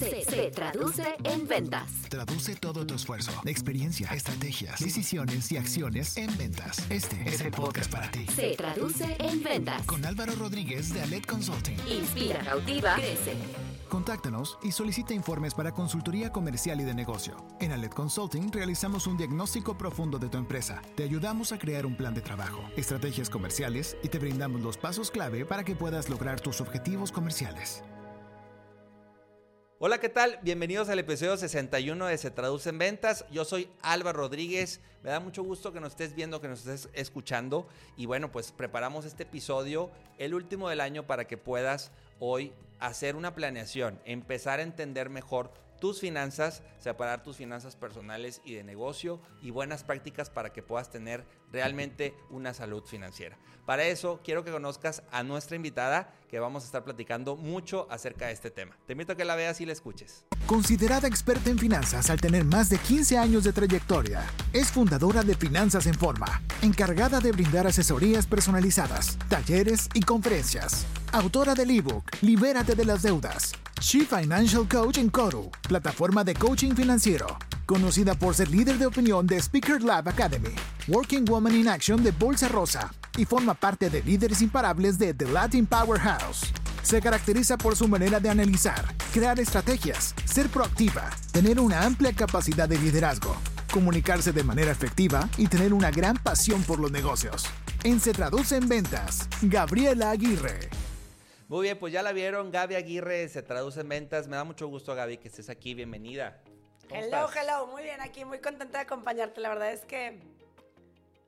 se, se traduce en ventas. Traduce todo tu esfuerzo, experiencia, estrategias, decisiones y acciones en ventas. Este es el podcast para ti. Se traduce en ventas. Con Álvaro Rodríguez de Alet Consulting. Inspira, cautiva, crece. Contáctanos y solicita informes para consultoría comercial y de negocio. En Alet Consulting realizamos un diagnóstico profundo de tu empresa. Te ayudamos a crear un plan de trabajo, estrategias comerciales y te brindamos los pasos clave para que puedas lograr tus objetivos comerciales. Hola, ¿qué tal? Bienvenidos al episodio 61 de Se Traduce en Ventas. Yo soy Álvaro Rodríguez. Me da mucho gusto que nos estés viendo, que nos estés escuchando. Y bueno, pues preparamos este episodio, el último del año, para que puedas hoy hacer una planeación, empezar a entender mejor tus finanzas, separar tus finanzas personales y de negocio y buenas prácticas para que puedas tener realmente una salud financiera. Para eso quiero que conozcas a nuestra invitada que vamos a estar platicando mucho acerca de este tema. Te invito a que la veas y la escuches. Considerada experta en finanzas al tener más de 15 años de trayectoria, es fundadora de Finanzas en Forma, encargada de brindar asesorías personalizadas, talleres y conferencias. Autora del ebook Libérate de las deudas. Chief Financial Coach en Koru, plataforma de coaching financiero. Conocida por ser líder de opinión de Speaker Lab Academy, Working Woman in Action de Bolsa Rosa y forma parte de líderes imparables de The Latin Powerhouse. Se caracteriza por su manera de analizar, crear estrategias, ser proactiva, tener una amplia capacidad de liderazgo, comunicarse de manera efectiva y tener una gran pasión por los negocios. En Se Traduce en Ventas, Gabriela Aguirre. Muy bien, pues ya la vieron, Gaby Aguirre se traduce en ventas. Me da mucho gusto, Gaby, que estés aquí. Bienvenida. ¿Cómo hello, estás? hello. Muy bien, aquí muy contenta de acompañarte. La verdad es que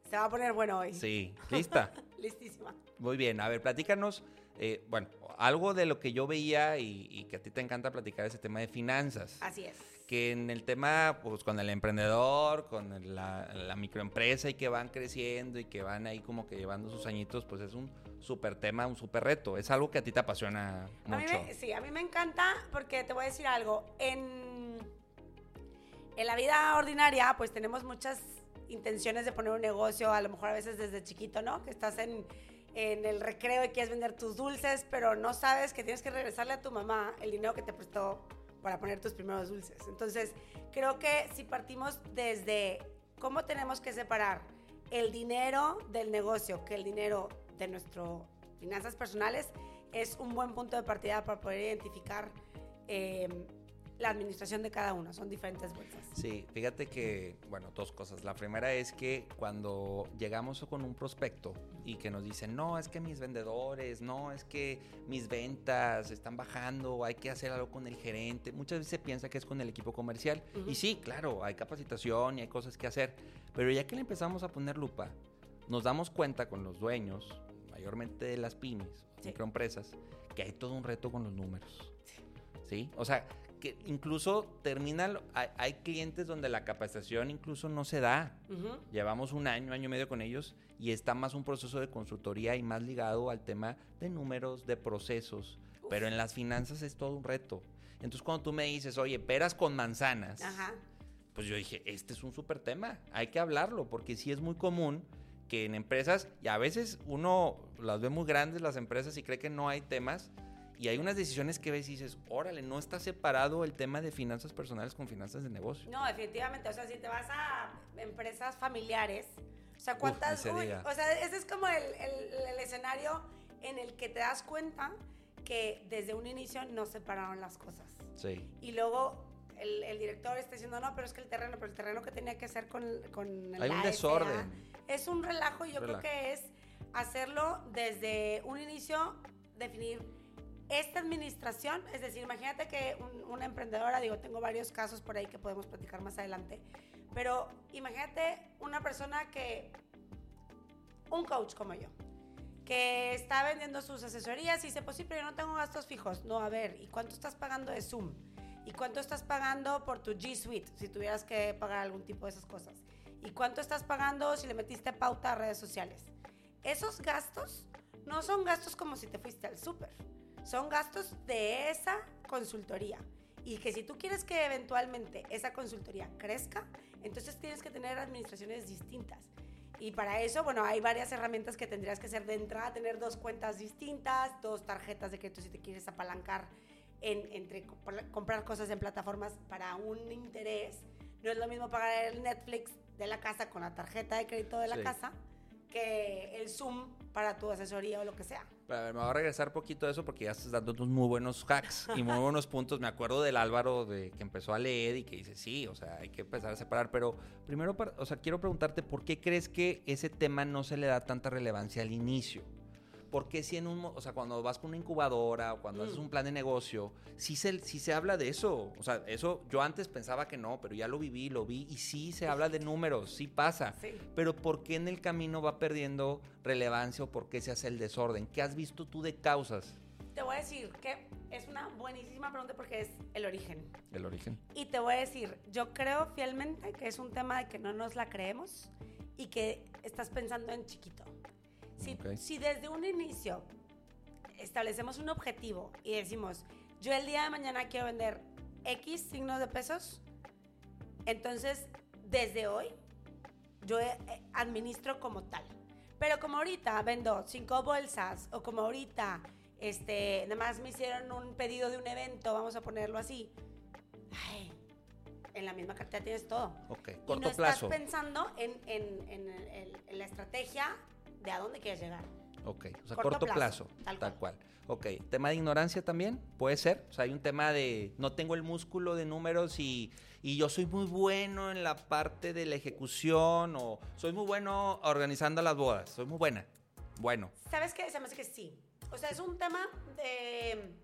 se va a poner bueno hoy. Sí, ¿lista? Listísima. Muy bien, a ver, platícanos. Eh, bueno, algo de lo que yo veía y, y, que a ti te encanta platicar es el tema de finanzas. Así es. Que en el tema, pues con el emprendedor, con la, la, microempresa y que van creciendo y que van ahí como que llevando sus añitos, pues es un súper tema, un súper reto. Es algo que a ti te apasiona mucho. A mí me, sí, a mí me encanta porque te voy a decir algo. En, en la vida ordinaria, pues tenemos muchas intenciones de poner un negocio, a lo mejor a veces desde chiquito, ¿no? Que estás en, en el recreo y quieres vender tus dulces, pero no sabes que tienes que regresarle a tu mamá el dinero que te prestó para poner tus primeros dulces. Entonces, creo que si partimos desde cómo tenemos que separar el dinero del negocio, que el dinero de nuestras finanzas personales, es un buen punto de partida para poder identificar eh, la administración de cada uno, son diferentes bolsas. Sí, fíjate que, bueno, dos cosas. La primera es que cuando llegamos con un prospecto y que nos dicen, no, es que mis vendedores, no, es que mis ventas están bajando, hay que hacer algo con el gerente, muchas veces se piensa que es con el equipo comercial. Uh -huh. Y sí, claro, hay capacitación y hay cosas que hacer, pero ya que le empezamos a poner lupa, nos damos cuenta con los dueños, mayormente de las pymes, sí. microempresas, que hay todo un reto con los números. Sí. ¿Sí? O sea, que incluso termina, hay, hay, clientes donde la capacitación incluso no se da. Uh -huh. Llevamos un año, año y medio con ellos y está más un proceso de consultoría y más ligado al tema de números, de procesos. Uf. Pero en las finanzas es todo un reto. Entonces cuando tú me dices, oye, peras con manzanas, Ajá. pues yo dije, este es un súper tema, hay que hablarlo porque sí es muy común que en empresas, y a veces uno las ve muy grandes las empresas y cree que no hay temas, y hay unas decisiones que ves y dices, órale, no está separado el tema de finanzas personales con finanzas de negocio. No, definitivamente. O sea, si te vas a empresas familiares, o sea, ¿cuántas? Uf, uy, o sea, ese es como el, el, el, escenario en el que te das cuenta que desde un inicio no separaron las cosas. Sí. Y luego el, el, director está diciendo, no, pero es que el terreno, pero el terreno que tenía que hacer con, con Hay la un desorden. Es un relajo y yo relajo. creo que es hacerlo desde un inicio, definir esta administración, es decir, imagínate que un, una emprendedora, digo, tengo varios casos por ahí que podemos platicar más adelante, pero imagínate una persona que, un coach como yo, que está vendiendo sus asesorías y dice, pues sí, pero yo no tengo gastos fijos. No, a ver, ¿y cuánto estás pagando de Zoom? ¿Y cuánto estás pagando por tu G Suite, si tuvieras que pagar algún tipo de esas cosas? ¿Y cuánto estás pagando si le metiste pauta a redes sociales? Esos gastos no son gastos como si te fuiste al súper son gastos de esa consultoría. Y que si tú quieres que eventualmente esa consultoría crezca, entonces tienes que tener administraciones distintas. Y para eso, bueno, hay varias herramientas que tendrías que hacer de entrada, tener dos cuentas distintas, dos tarjetas de crédito si te quieres apalancar en, entre compra- comprar cosas en plataformas para un interés. No es lo mismo pagar el Netflix de la casa con la tarjeta de crédito de la Sí. casa que el Zoom para tu asesoría o lo que sea. Pero a ver, me voy a regresar poquito a eso porque ya estás dando unos muy buenos hacks y muy buenos puntos. Me acuerdo del Álvaro de que empezó a leer y que dice, sí, o sea, hay que empezar a separar. Pero primero, o sea, quiero preguntarte, ¿por qué crees que ese tema no se le da tanta relevancia al inicio? Porque si en un, o sea, cuando vas con una incubadora o cuando Mm. haces un plan de negocio, sí se, sí se habla de eso. O sea, eso yo antes pensaba que no, pero ya lo viví, lo vi y sí se habla de números, sí pasa. Sí. Pero ¿por qué en el camino va perdiendo relevancia o por qué se hace el desorden? ¿Qué has visto tú de causas? Te voy a decir que es una buenísima pregunta porque es el origen. El origen. Y te voy a decir, yo creo fielmente que es un tema de que no nos la creemos y que estás pensando en chiquito. Si, desde un inicio establecemos un objetivo y decimos, yo el día de mañana quiero vender X signos de pesos, entonces desde hoy yo eh, administro como tal. Pero como ahorita vendo cinco bolsas o como ahorita este, nada más me hicieron un pedido de un evento, vamos a ponerlo así. Ay, en la misma cartera tienes todo. Ok, y no plazo. estás pensando en, en- en la estrategia de a dónde quieres llegar. Ok, o sea, corto corto, plazo, plazo, tal tal, cual. Ok, tema de ignorancia también, puede ser. O sea, hay un tema de no tengo el músculo de números y, y yo soy muy bueno en la parte de la ejecución o soy muy bueno organizando las bodas, soy muy buena. Bueno, ¿Sabes qué? Se me hace que sí. O sea, es un tema de...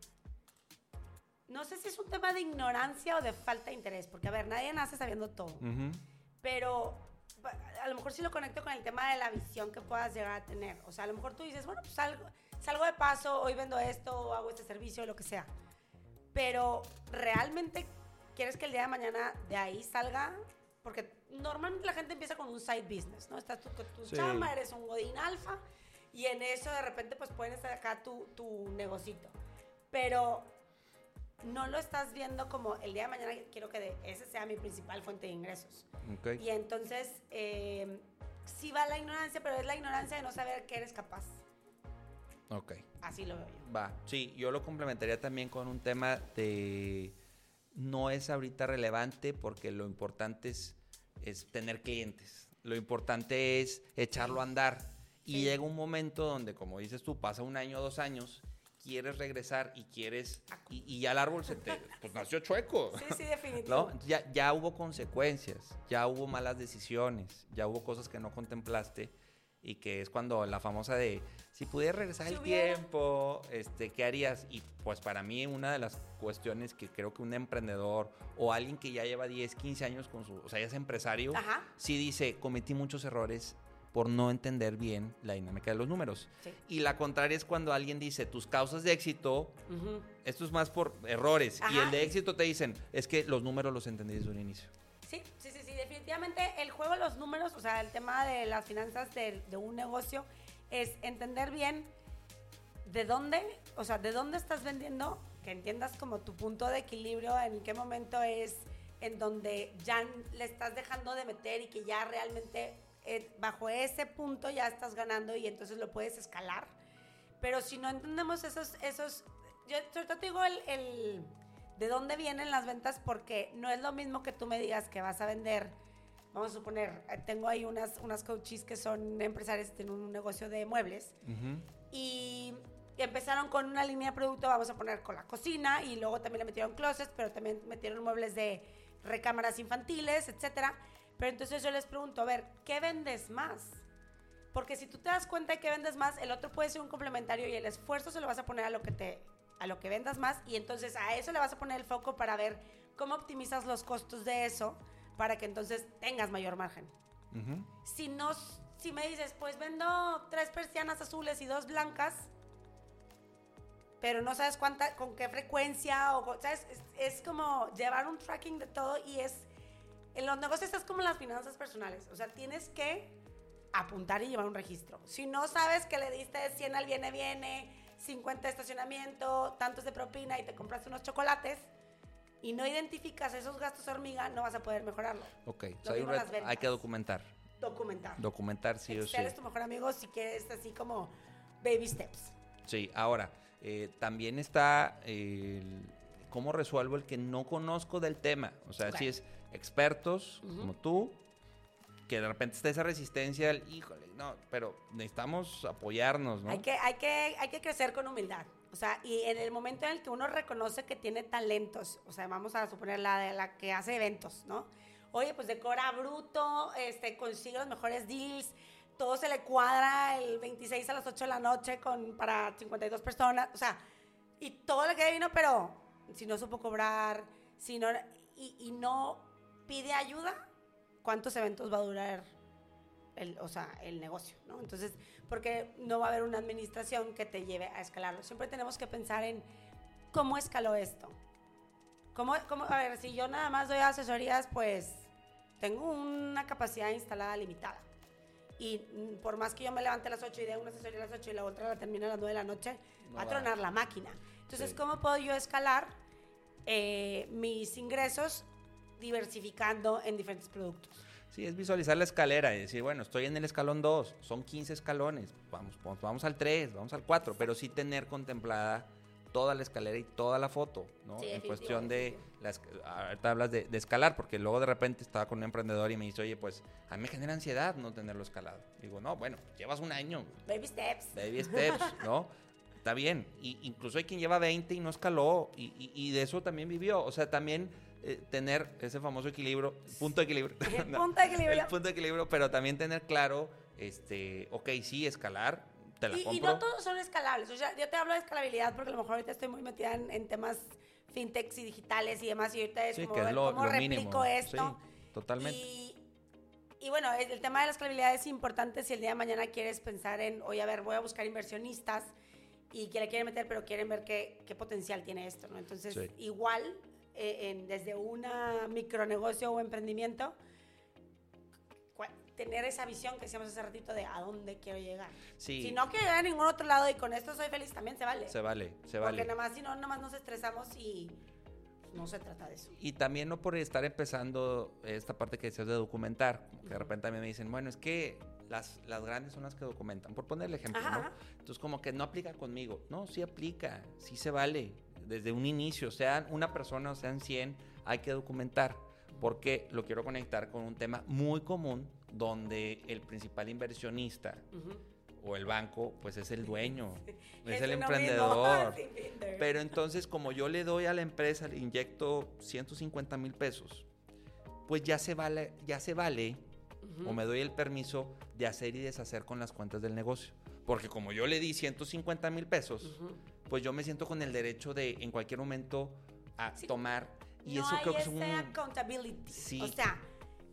No sé si es un tema de ignorancia o de falta de interés, porque a ver, nadie nace sabiendo todo. pero a lo mejor sí lo conecto con el tema de la visión que puedas llegar a tener. O sea, a lo mejor tú dices, bueno, pues salgo, salgo de paso, hoy vendo esto, hago este servicio, lo que sea. Pero realmente quieres que el día de mañana de ahí salga, porque normalmente la gente empieza con un side business, ¿no? Estás tú con tu Sí. chamba, eres un godín alfa, y en eso de repente pues pueden estar acá tu, tu negocito. Pero no lo estás viendo como el día de mañana quiero que de- ese sea mi principal fuente de ingresos. Y entonces, eh, sí va la ignorancia, pero es la ignorancia de no saber que eres capaz. Ok. Así lo veo yo. Va, sí, yo lo complementaría también con un tema de no es ahorita relevante porque lo importante es, es tener clientes. Lo importante es echarlo a andar. Y Sí. llega un momento donde, como dices tú, pasa un año, dos años, quieres regresar y quieres... Y, y ya el árbol se te... Pues nació chueco. Sí, sí, definitivo. ¿No? Ya, ya hubo consecuencias, ya hubo malas decisiones, ya hubo cosas que no contemplaste y que es cuando la famosa de si pudieras regresar Si el hubiera. tiempo, este, ¿qué harías? Y pues para mí una de las cuestiones que creo que un emprendedor o alguien que ya lleva 10, 15 años con su, o sea, ya es empresario, Ajá. sí dice, cometí muchos errores por no entender bien la dinámica de los números. Sí. Y la contraria es cuando alguien dice, tus causas de éxito Ujú. esto es más por errores. Y el de éxito te dicen, es que los números los entendí desde un inicio. Sí, sí, sí, sí, definitivamente el juego de los números, o sea, el tema de las finanzas de, de un negocio es entender bien de dónde, o sea, de dónde estás vendiendo, que entiendas como tu punto de equilibrio, en qué momento es en donde ya le estás dejando de meter y que ya realmente eh, bajo ese punto ya estás ganando y entonces lo puedes escalar. Pero si no entendemos esos, esos, yo sobre todo te digo el, el- de dónde vienen las ventas porque no es lo mismo que tú me digas que vas a vender. Vamos a suponer, eh, tengo ahí unas, unas coaches que son empresarias, tienen un negocio de muebles y empezaron con una línea de producto, vamos a poner con la cocina y luego también le metieron closets, pero también metieron muebles de recámaras infantiles, etcétera. Pero entonces yo les pregunto, a ver, ¿qué vendes más? Porque si tú te das cuenta de que vendes más, el otro puede ser un complementario y el esfuerzo se lo vas a poner a lo que te a lo que vendas más y entonces a eso le vas a poner el foco para ver cómo optimizas los costos de eso para que entonces tengas mayor margen. Si no si me dices, pues vendo tres persianas azules y dos blancas, pero no sabes cuánta, con qué frecuencia, o ¿sabes? Es, es como llevar un tracking de todo y es, en los negocios es como las finanzas personales, o sea, tienes que apuntar y llevar un registro. Si no sabes que le diste 100 al viene, viene, 50 de estacionamiento, tantos de propina y te compraste unos chocolates y no identificas esos gastos hormiga, no vas a poder mejorarlo. Ok, o Lo sea, hay, que documentar. Documentar. Documentar sí o sí. Excel es tu mejor amigo si quieres así como baby steps. Sí, ahora, eh, también está el, ¿cómo resuelvo el que no conozco del tema? O sea, si es expertos como tú, que de repente está esa resistencia al, híjole, no, pero necesitamos apoyarnos, ¿no? Hay que, hay, que, hay que crecer con humildad. O sea, y en el momento en el que uno reconoce que tiene talentos, o sea, vamos a suponer la de la que hace eventos, ¿no? Oye, pues decora bruto, este, consigue los mejores deals, todo se le cuadra el 26 a las 8 de la noche con, para 52 personas, o sea, y todo le queda vino, pero si no supo cobrar, si no, y, y no pide ayuda, ¿cuántos eventos va a durar el, o sea, el negocio, ¿no? Entonces, porque no va a haber una administración que te lleve a escalarlo. Siempre tenemos que pensar en cómo escaló esto. ¿Cómo, cómo, a ver, si yo nada más doy asesorías, pues tengo una capacidad instalada limitada. Y por más que yo me levante a las 8 y dé una asesoría a las 8 y la otra la termine a las 9 de la noche, No va a tronar la máquina. Entonces, Sí. ¿cómo puedo yo escalar eh, mis ingresos diversificando en diferentes productos? Sí, es visualizar la escalera y decir, bueno, estoy en el escalón 2, son 15 escalones, vamos, vamos, vamos al 3, vamos al 4, pero sí tener contemplada toda la escalera y toda la foto, ¿no? Sí, en cuestión de, las, ahorita hablas de, de escalar, porque luego de repente estaba con un emprendedor y me dice, oye, pues a mí me genera ansiedad no tenerlo escalado. Digo, no, bueno, llevas un año, Baby steps. baby steps, ¿no? Está bien. Y incluso hay quien lleva 20 y no escaló y, y- y de eso también vivió. O sea, también eh, tener ese famoso equilibrio, punto de equilibrio. El No, punto de equilibrio. El punto de equilibrio, pero también tener claro, este, ok, sí, escalar, te la Y, y compro. no todos son escalables. O sea, yo te hablo de escalabilidad porque a lo mejor ahorita estoy muy metida en, en temas fintechs y digitales y demás. Y ahorita es sí, como que es lo, cómo lo replico mínimo. esto. Sí, totalmente. Y, y bueno, el, el tema de la escalabilidad es importante si el día de mañana quieres pensar en, oye, a ver, voy a buscar inversionistas y que le quieren meter, pero quieren ver qué, qué potencial tiene esto, ¿no? Entonces, Sí. igual, eh, en- desde una micronegocio o emprendimiento, tener esa visión que decíamos hace ratito de a dónde quiero llegar. Sí. Si no quiero llegar a ningún otro lado y con esto soy feliz, también se vale. Se vale, se Porque vale. nada más, si no, nada más nos estresamos y no se trata de eso. Y también no por estar empezando esta parte que decías de documentar, que de repente a mí me dicen, bueno, es que las, las grandes son las que documentan, por ponerle ejemplo, Ajá, ¿no? ajá. Entonces como que no aplica conmigo. No, sí aplica, sí se vale. Desde un inicio, sean una persona o sean 100, hay que documentar. Porque lo quiero conectar con un tema muy común donde el principal inversionista o el banco, pues es el dueño, es, el emprendedor. Pero entonces, como yo le doy a la empresa, le inyecto 150 mil pesos, pues ya se vale, ya se vale, o me doy el permiso de hacer y deshacer con las cuentas del negocio. Porque como yo le di 150 mil pesos, pues yo me siento con el derecho de en cualquier momento a Sí. tomar. Y no eso hay creo que es un... accountability. Sí. O sea,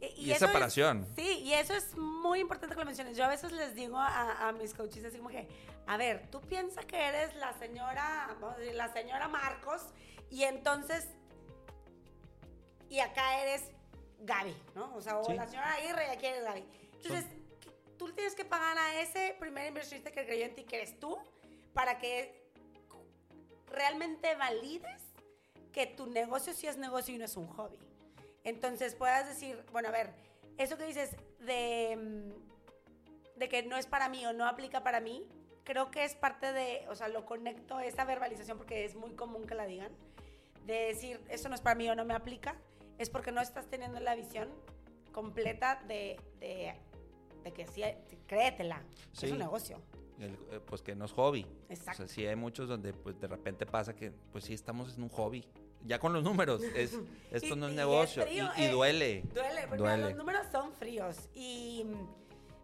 y, Y es eso separación. sí, y eso es muy importante que lo menciones. Yo a veces les digo a, a mis coaches así como que, a ver, tú piensas que eres la señora, vamos a decir, la señora Marcos, y entonces, y acá eres Gaby, ¿no? O sea, o Sí. la señora Aguirre y aquí eres Gaby. Entonces, tú le tienes que pagar a ese primer inversionista que creyó en ti, que eres tú, para que realmente valides que tu negocio sí es negocio y no es un hobby. Entonces puedas decir, bueno, a ver, eso que dices de, mm, de que no es para mí o no aplica para mí, creo que es parte de, o sea, lo conecto, esa verbalización, porque es muy común que la digan, de decir, eso no es para mí o no me aplica, es porque no estás teniendo la visión completa de, de, de que sí, créetela, Sí. es un negocio. El- eh, pues que no es hobby. Exacto. O sea, sí hay muchos donde pues de repente pasa que pues sí estamos en un hobby. Ya con los números, es, esto Y- no es y negocio y, frío, y eh, duele. Duele, porque Duele. los números son fríos. Y,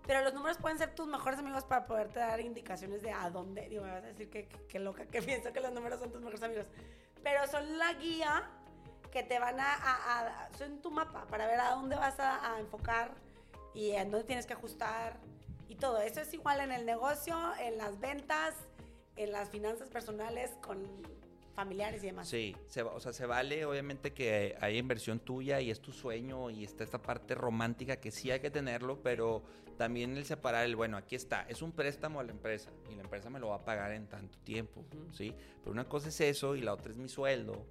pero los números pueden ser tus mejores amigos para poderte dar indicaciones de a dónde. Digo, me vas a decir que, que- que loca que pienso que los números son tus mejores amigos. Pero son la guía que te van a, a- a- son tu mapa para ver a dónde vas a, a enfocar y en dónde tienes que ajustar y todo. Eso es igual en el negocio, en las ventas, en las finanzas personales con familiares y demás. Sí, se, o sea, se vale obviamente que hay inversión tuya y es tu sueño y está esta parte romántica que sí hay que tenerlo, pero también el separar el, bueno, aquí está, es un préstamo a la empresa y la empresa me lo va a pagar en tanto tiempo, ¿sí? Pero una cosa es eso y la otra es mi sueldo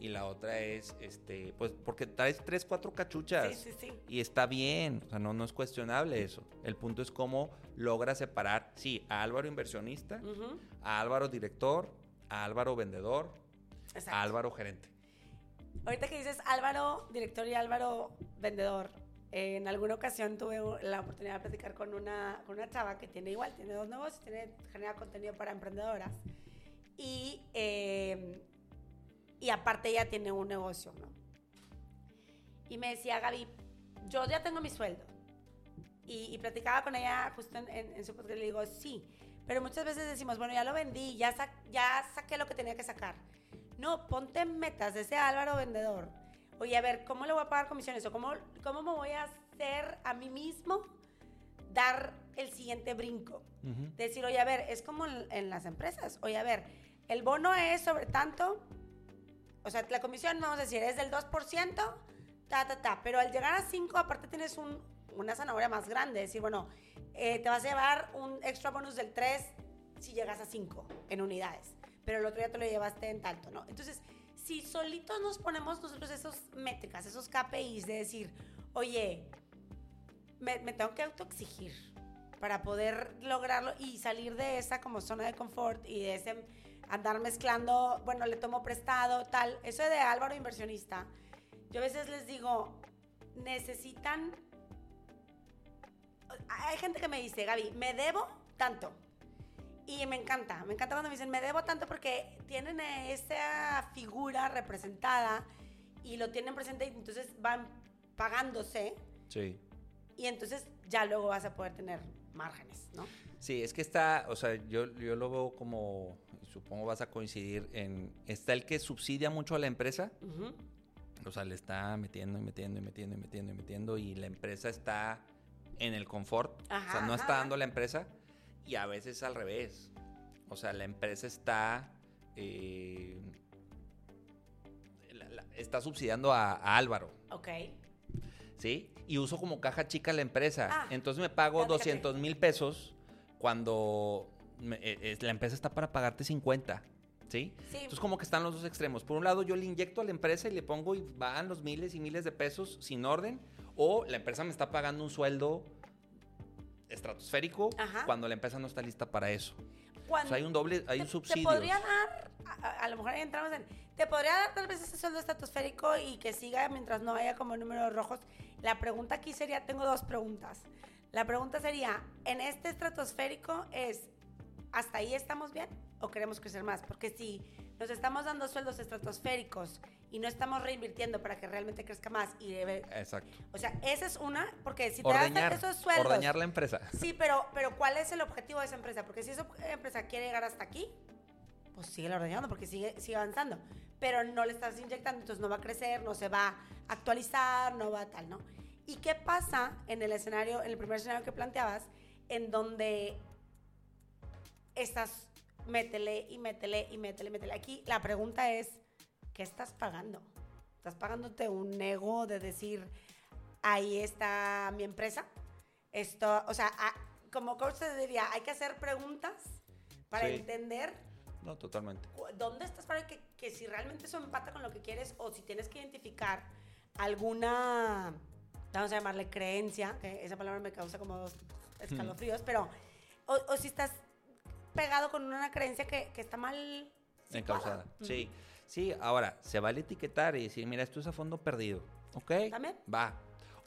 y la otra es, este, pues, porque traes tres, cuatro cachuchas. Sí, sí, sí. Y está bien, o sea, no, no es cuestionable eso. El punto es cómo logra separar, sí, a Álvaro inversionista, a Álvaro director, a Álvaro vendedor, Exacto. Álvaro gerente. Ahorita que dices Álvaro, director y Álvaro, vendedor, en alguna ocasión tuve la oportunidad de platicar con una, con una chava que tiene igual, tiene dos negocios, tiene, genera contenido para emprendedoras. Y, eh, y aparte ella tiene un negocio, ¿no? Y me decía, Gaby, yo ya tengo mi sueldo. Y, y platicaba con ella justo en, en, en su podcast y le digo, sí, pero muchas veces decimos, bueno, ya lo vendí, ya, sa- ya saqué lo que tenía que sacar. No, ponte metas ese Álvaro vendedor. Oye, a ver, ¿cómo le voy a pagar comisiones? ¿O cómo, cómo me voy a hacer a mí mismo dar el siguiente brinco? Decir, oye, a ver, es como en, en las empresas. Oye, a ver, el bono es sobre tanto, o sea, la comisión, vamos a decir, es del 2%, ta, ta, ta. Pero al llegar a 5, aparte tienes un, una zanahoria más grande. Decir, bueno, eh, te vas a llevar un extra bonus del 3 si llegas a 5 en unidades. Pero el otro día te lo llevaste en tanto, ¿no? Entonces, si solitos nos ponemos nosotros esos métricas, esos KPIs de decir, oye, me, me tengo que autoexigir para poder lograrlo y salir de esa como zona de confort y de ese andar mezclando, bueno, le tomo prestado, tal. Eso de Álvaro inversionista, yo a veces les digo, necesitan... Hay gente que me dice, Gaby, me debo tanto. Y me encanta, me encanta cuando me dicen, me debo tanto porque tienen esa figura representada y lo tienen presente y entonces van pagándose Sí. y entonces ya luego vas a poder tener márgenes, ¿no? Sí, es que está, o sea, yo, yo lo veo como, supongo vas a coincidir en, está el que subsidia mucho a la empresa, o sea, le está metiendo y metiendo y metiendo y metiendo y metiendo y la empresa está en el confort, o sea, no está ajá. dando la empresa y a veces al revés, o sea, la empresa está, eh, la- la- está subsidiando a, a Álvaro, Ok. ¿sí? Y uso como caja chica la empresa. Ah, Entonces me pago fíjate. 200 mil pesos cuando la empresa está para pagarte 50, ¿sí? Sí. Entonces como que están los dos extremos. Por un lado yo le inyecto a la empresa y le pongo y van los miles y miles de pesos sin orden. O la empresa me está pagando un sueldo estratosférico Ajá. cuando la empresa no está lista para eso. O sea, hay un doble, hay te, un te subsidio. podría dar, a, a- a lo mejor ahí entramos en, te podría dar tal vez ese sueldo estratosférico y que siga mientras no haya como números rojos. La pregunta aquí sería, tengo dos preguntas. La pregunta sería, en este estratosférico es, ¿hasta ahí estamos bien o queremos crecer más? Porque si nos estamos dando sueldos estratosféricos y no estamos reinvirtiendo para que realmente crezca más y debe- Exacto. o sea, esa es una, porque si te Ordeñar, das esos sueldos, ordeñar la empresa. Sí, pero, pero ¿cuál es el objetivo de esa empresa? Porque si esa empresa quiere llegar hasta aquí, pues sigue ordeñando porque sigue, sigue avanzando. Pero no le estás inyectando, entonces no va a crecer, no se va a actualizar, no va a tal, ¿no? ¿Y qué pasa en el escenario, en el primer escenario que planteabas, en donde estás, métele y métele y métele, métele? Aquí la pregunta es, ¿qué estás pagando? ¿Estás pagándote un ego de decir, ahí está mi empresa? Esto, o sea, a- como coach te diría, hay que hacer preguntas para Sí. entender No, totalmente. dónde estás para que, que si realmente eso empata con lo que quieres o si tienes que identificar alguna, vamos a llamarle creencia, que esa palabra me causa como dos escalofríos, pero, o, o si estás pegado con una creencia que, que está mal. Encausada. Sí, sí, ahora, se vale etiquetar y decir, mira, esto es a fondo perdido. ¿Ok? ¿También? Va.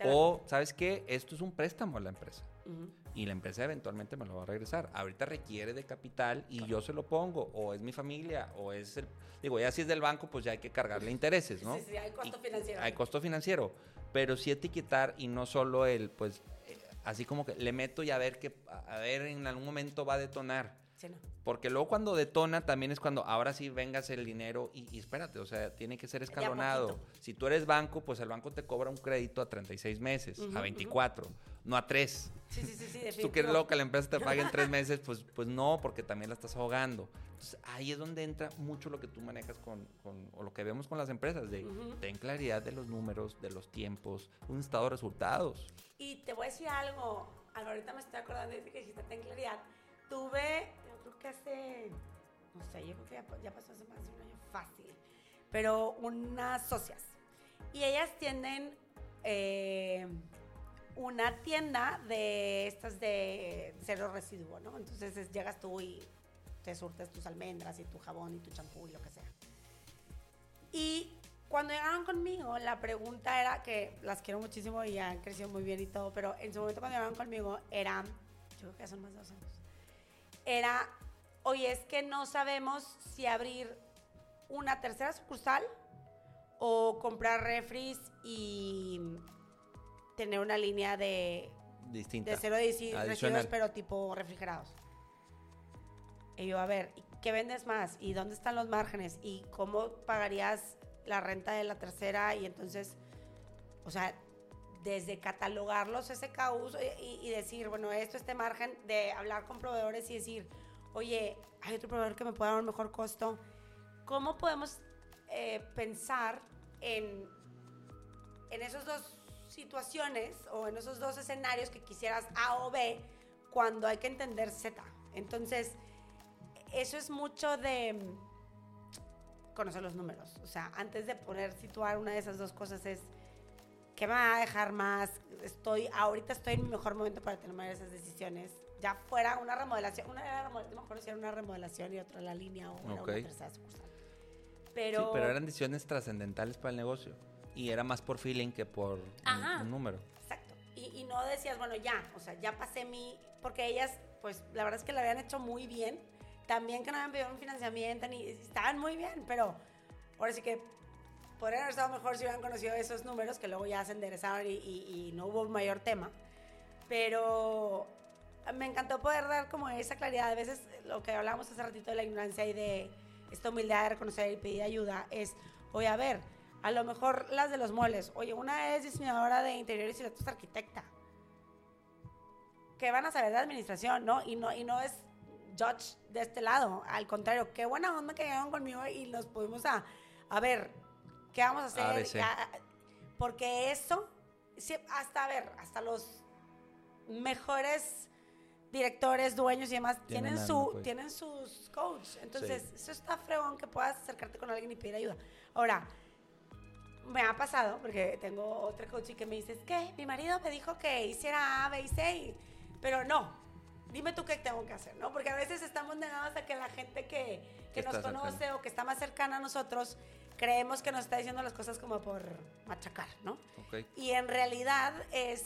O, ¿sabes qué? Esto es un préstamo a la empresa. Ujú. Y la empresa eventualmente me lo va a regresar. Ahorita requiere de capital y yo se lo pongo. O es mi familia, o es el... Digo, ya si es del banco, pues ya hay que cargarle intereses, ¿no? Sí, sí, hay costo Y- financiero. Hay costo financiero. Pero sí etiquetar y no solo el, pues, eh, así como que le meto y a ver que, a ver, en algún momento va a detonar. Sí, no. Porque luego cuando detona también es cuando ahora sí vengas el dinero y, y espérate, o sea, tiene que ser a escalonado. Si tú eres banco, pues el banco te cobra un crédito a 36 meses, Ujú, a ujú. 24, no a 3. Sí, sí, sí, sí, Si tú quieres luego que la empresa te pague en 3 meses, pues, pues no, porque también la estás ahogando. Entonces ahí es donde entra mucho lo que tú manejas con, con- o lo que vemos con las empresas, de Ujú. ten claridad de los números, de los tiempos, un estado de resultados. Y te voy a decir algo, ahorita me estoy acordando de que dijiste ten claridad. Tuve, que hace, no sé, yo creo que ya, ya pasó hace más de un año fácil, pero unas socias. Y ellas tienen eh, una tienda de estas de cero residuo, ¿no? Entonces es- llegas tú y te surtes tus almendras y tu jabón y tu champú y lo que sea. Y cuando llegaron conmigo, la pregunta era que las quiero muchísimo y han crecido muy bien y todo, pero en su momento cuando llegaron conmigo era, yo creo que son más de dos años, era, oye, es que no sabemos si abrir una tercera sucursal o comprar refris y tener una línea de, Distinta. de cero residuos, pero tipo refrigerados. Y yo, a ver, ¿y ¿qué vendes más? ¿Y dónde están los márgenes? ¿Y cómo pagarías la renta de la tercera? Y entonces, o sea, desde catalogar los SKUs y, y decir, bueno, esto, este margen, de hablar con proveedores y decir, oye, hay otro proveedor que me pueda dar un mejor costo. ¿Cómo podemos eh, pensar en, en esas dos situaciones o en esos dos escenarios que quisieras A o B cuando hay que entender Z? Entonces, eso es mucho de mm, conocer los números. O sea, antes de poner, situar una de esas dos cosas es, ¿qué me va a dejar más? Estoy, ahorita estoy en mi mejor momento para tomar esas decisiones. Ya fuera una remodelación, una era remodelación, no me si era una remodelación y otra la línea o era Ok. una tercera sucursal. Sí, Pero, pero eran decisiones trascendentales para el negocio. Y era más por feeling que por un- Ajá. un número. Exacto. Y, y no decías, bueno, ya, o sea, ya pasé mi... Porque ellas, pues, la verdad es que lo habían hecho muy bien. También que no habían pedido un financiamiento, ni estaban muy bien, pero ahora sí que podrían haber estado mejor si hubieran conocido esos números, que luego ya se enderezaron y, y- y no hubo un mayor tema. Pero me encantó poder dar como esa claridad. A veces lo que hablábamos hace ratito de la ignorancia y de esta humildad de reconocer y pedir ayuda es, oye, a ver, a lo mejor las de los muebles. Oye, una es diseñadora de interiores y la otra es arquitecta. Que van a saber de administración, ¿no? Y no, y no es judge de este lado. Al contrario, qué buena onda que llegaron conmigo y nos pudimos a, a ver, ¿qué vamos a hacer? Ya, porque eso, hasta, a ver, hasta los mejores directores, dueños y demás Tienen tienen, su, pues. tienen sus coach. Entonces, Sí. eso está fregón que puedas acercarte con alguien y pedir ayuda. Ahora, me ha pasado, porque tengo otra coach y que me dice, que mi marido me dijo que hiciera A, B y C, y- pero no, dime tú qué tengo que hacer, ¿no? Porque a veces estamos negados a que la gente que, que nos conoce cercana. o que está más cercana a nosotros, creemos que nos está diciendo las cosas como por machacar, ¿no? Ok. Y en realidad es,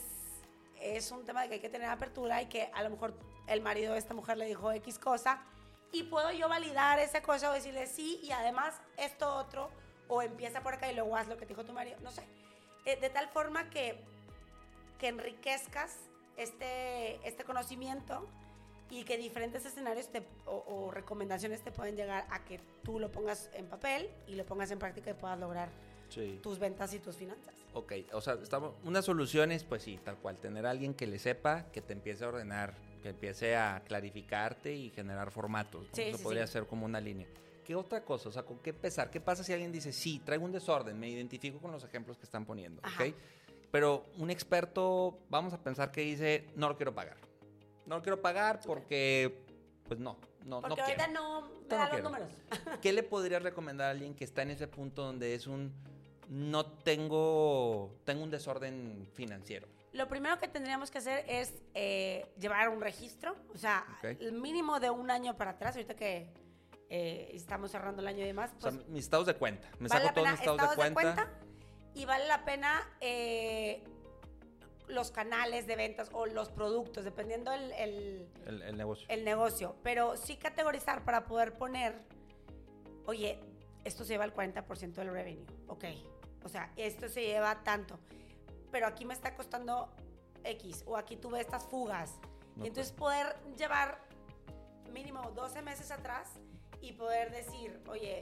es un tema de que hay que tener apertura y que a lo mejor el marido de esta mujer le dijo X cosa y puedo yo validar esa cosa o decirle sí y además esto otro o empieza por acá y luego haz lo que te dijo tu marido, no sé. Eh, de tal forma que, que enriquezcas este, este conocimiento y que diferentes escenarios te- o, o recomendaciones te pueden llegar a que tú lo pongas en papel y lo pongas en práctica y puedas lograr Sí. tus ventas y tus finanzas. Ok, o sea, estamos, unas soluciones, pues sí, tal cual, tener a alguien que le sepa, que te empiece a ordenar, que empiece a clarificarte y generar formatos. ¿no? Sí, Eso sí, podría ser como una línea. ¿Qué otra cosa? O sea, ¿con qué empezar? ¿Qué pasa si alguien dice, sí, traigo un desorden, me identifico con los ejemplos que están poniendo, Ajá. ¿ok? Pero un experto, vamos a pensar que dice, no lo quiero pagar. No lo quiero pagar porque, pues no, no, Porque no ahorita quiero. no me no dan los quiero. números. ¿Qué le podrías recomendar a alguien que está en ese punto donde es un no tengo tengo un desorden financiero? Lo primero que tendríamos que hacer es eh, llevar un registro, o sea, el mínimo de un año para atrás, ahorita que eh, estamos cerrando el año y demás, O sea, pues mis estados de cuenta. Me vale saco la todos mis estados, de, cuenta. y vale la pena eh, los canales de ventas o los productos, dependiendo el, el- El, el negocio. el negocio, pero sí categorizar para poder poner, oye, esto se lleva el 40% del revenue, ok, o sea, esto se lleva tanto, pero aquí me está costando X, o aquí tuve estas fugas, y entonces poder llevar mínimo 12 meses atrás y poder decir, oye,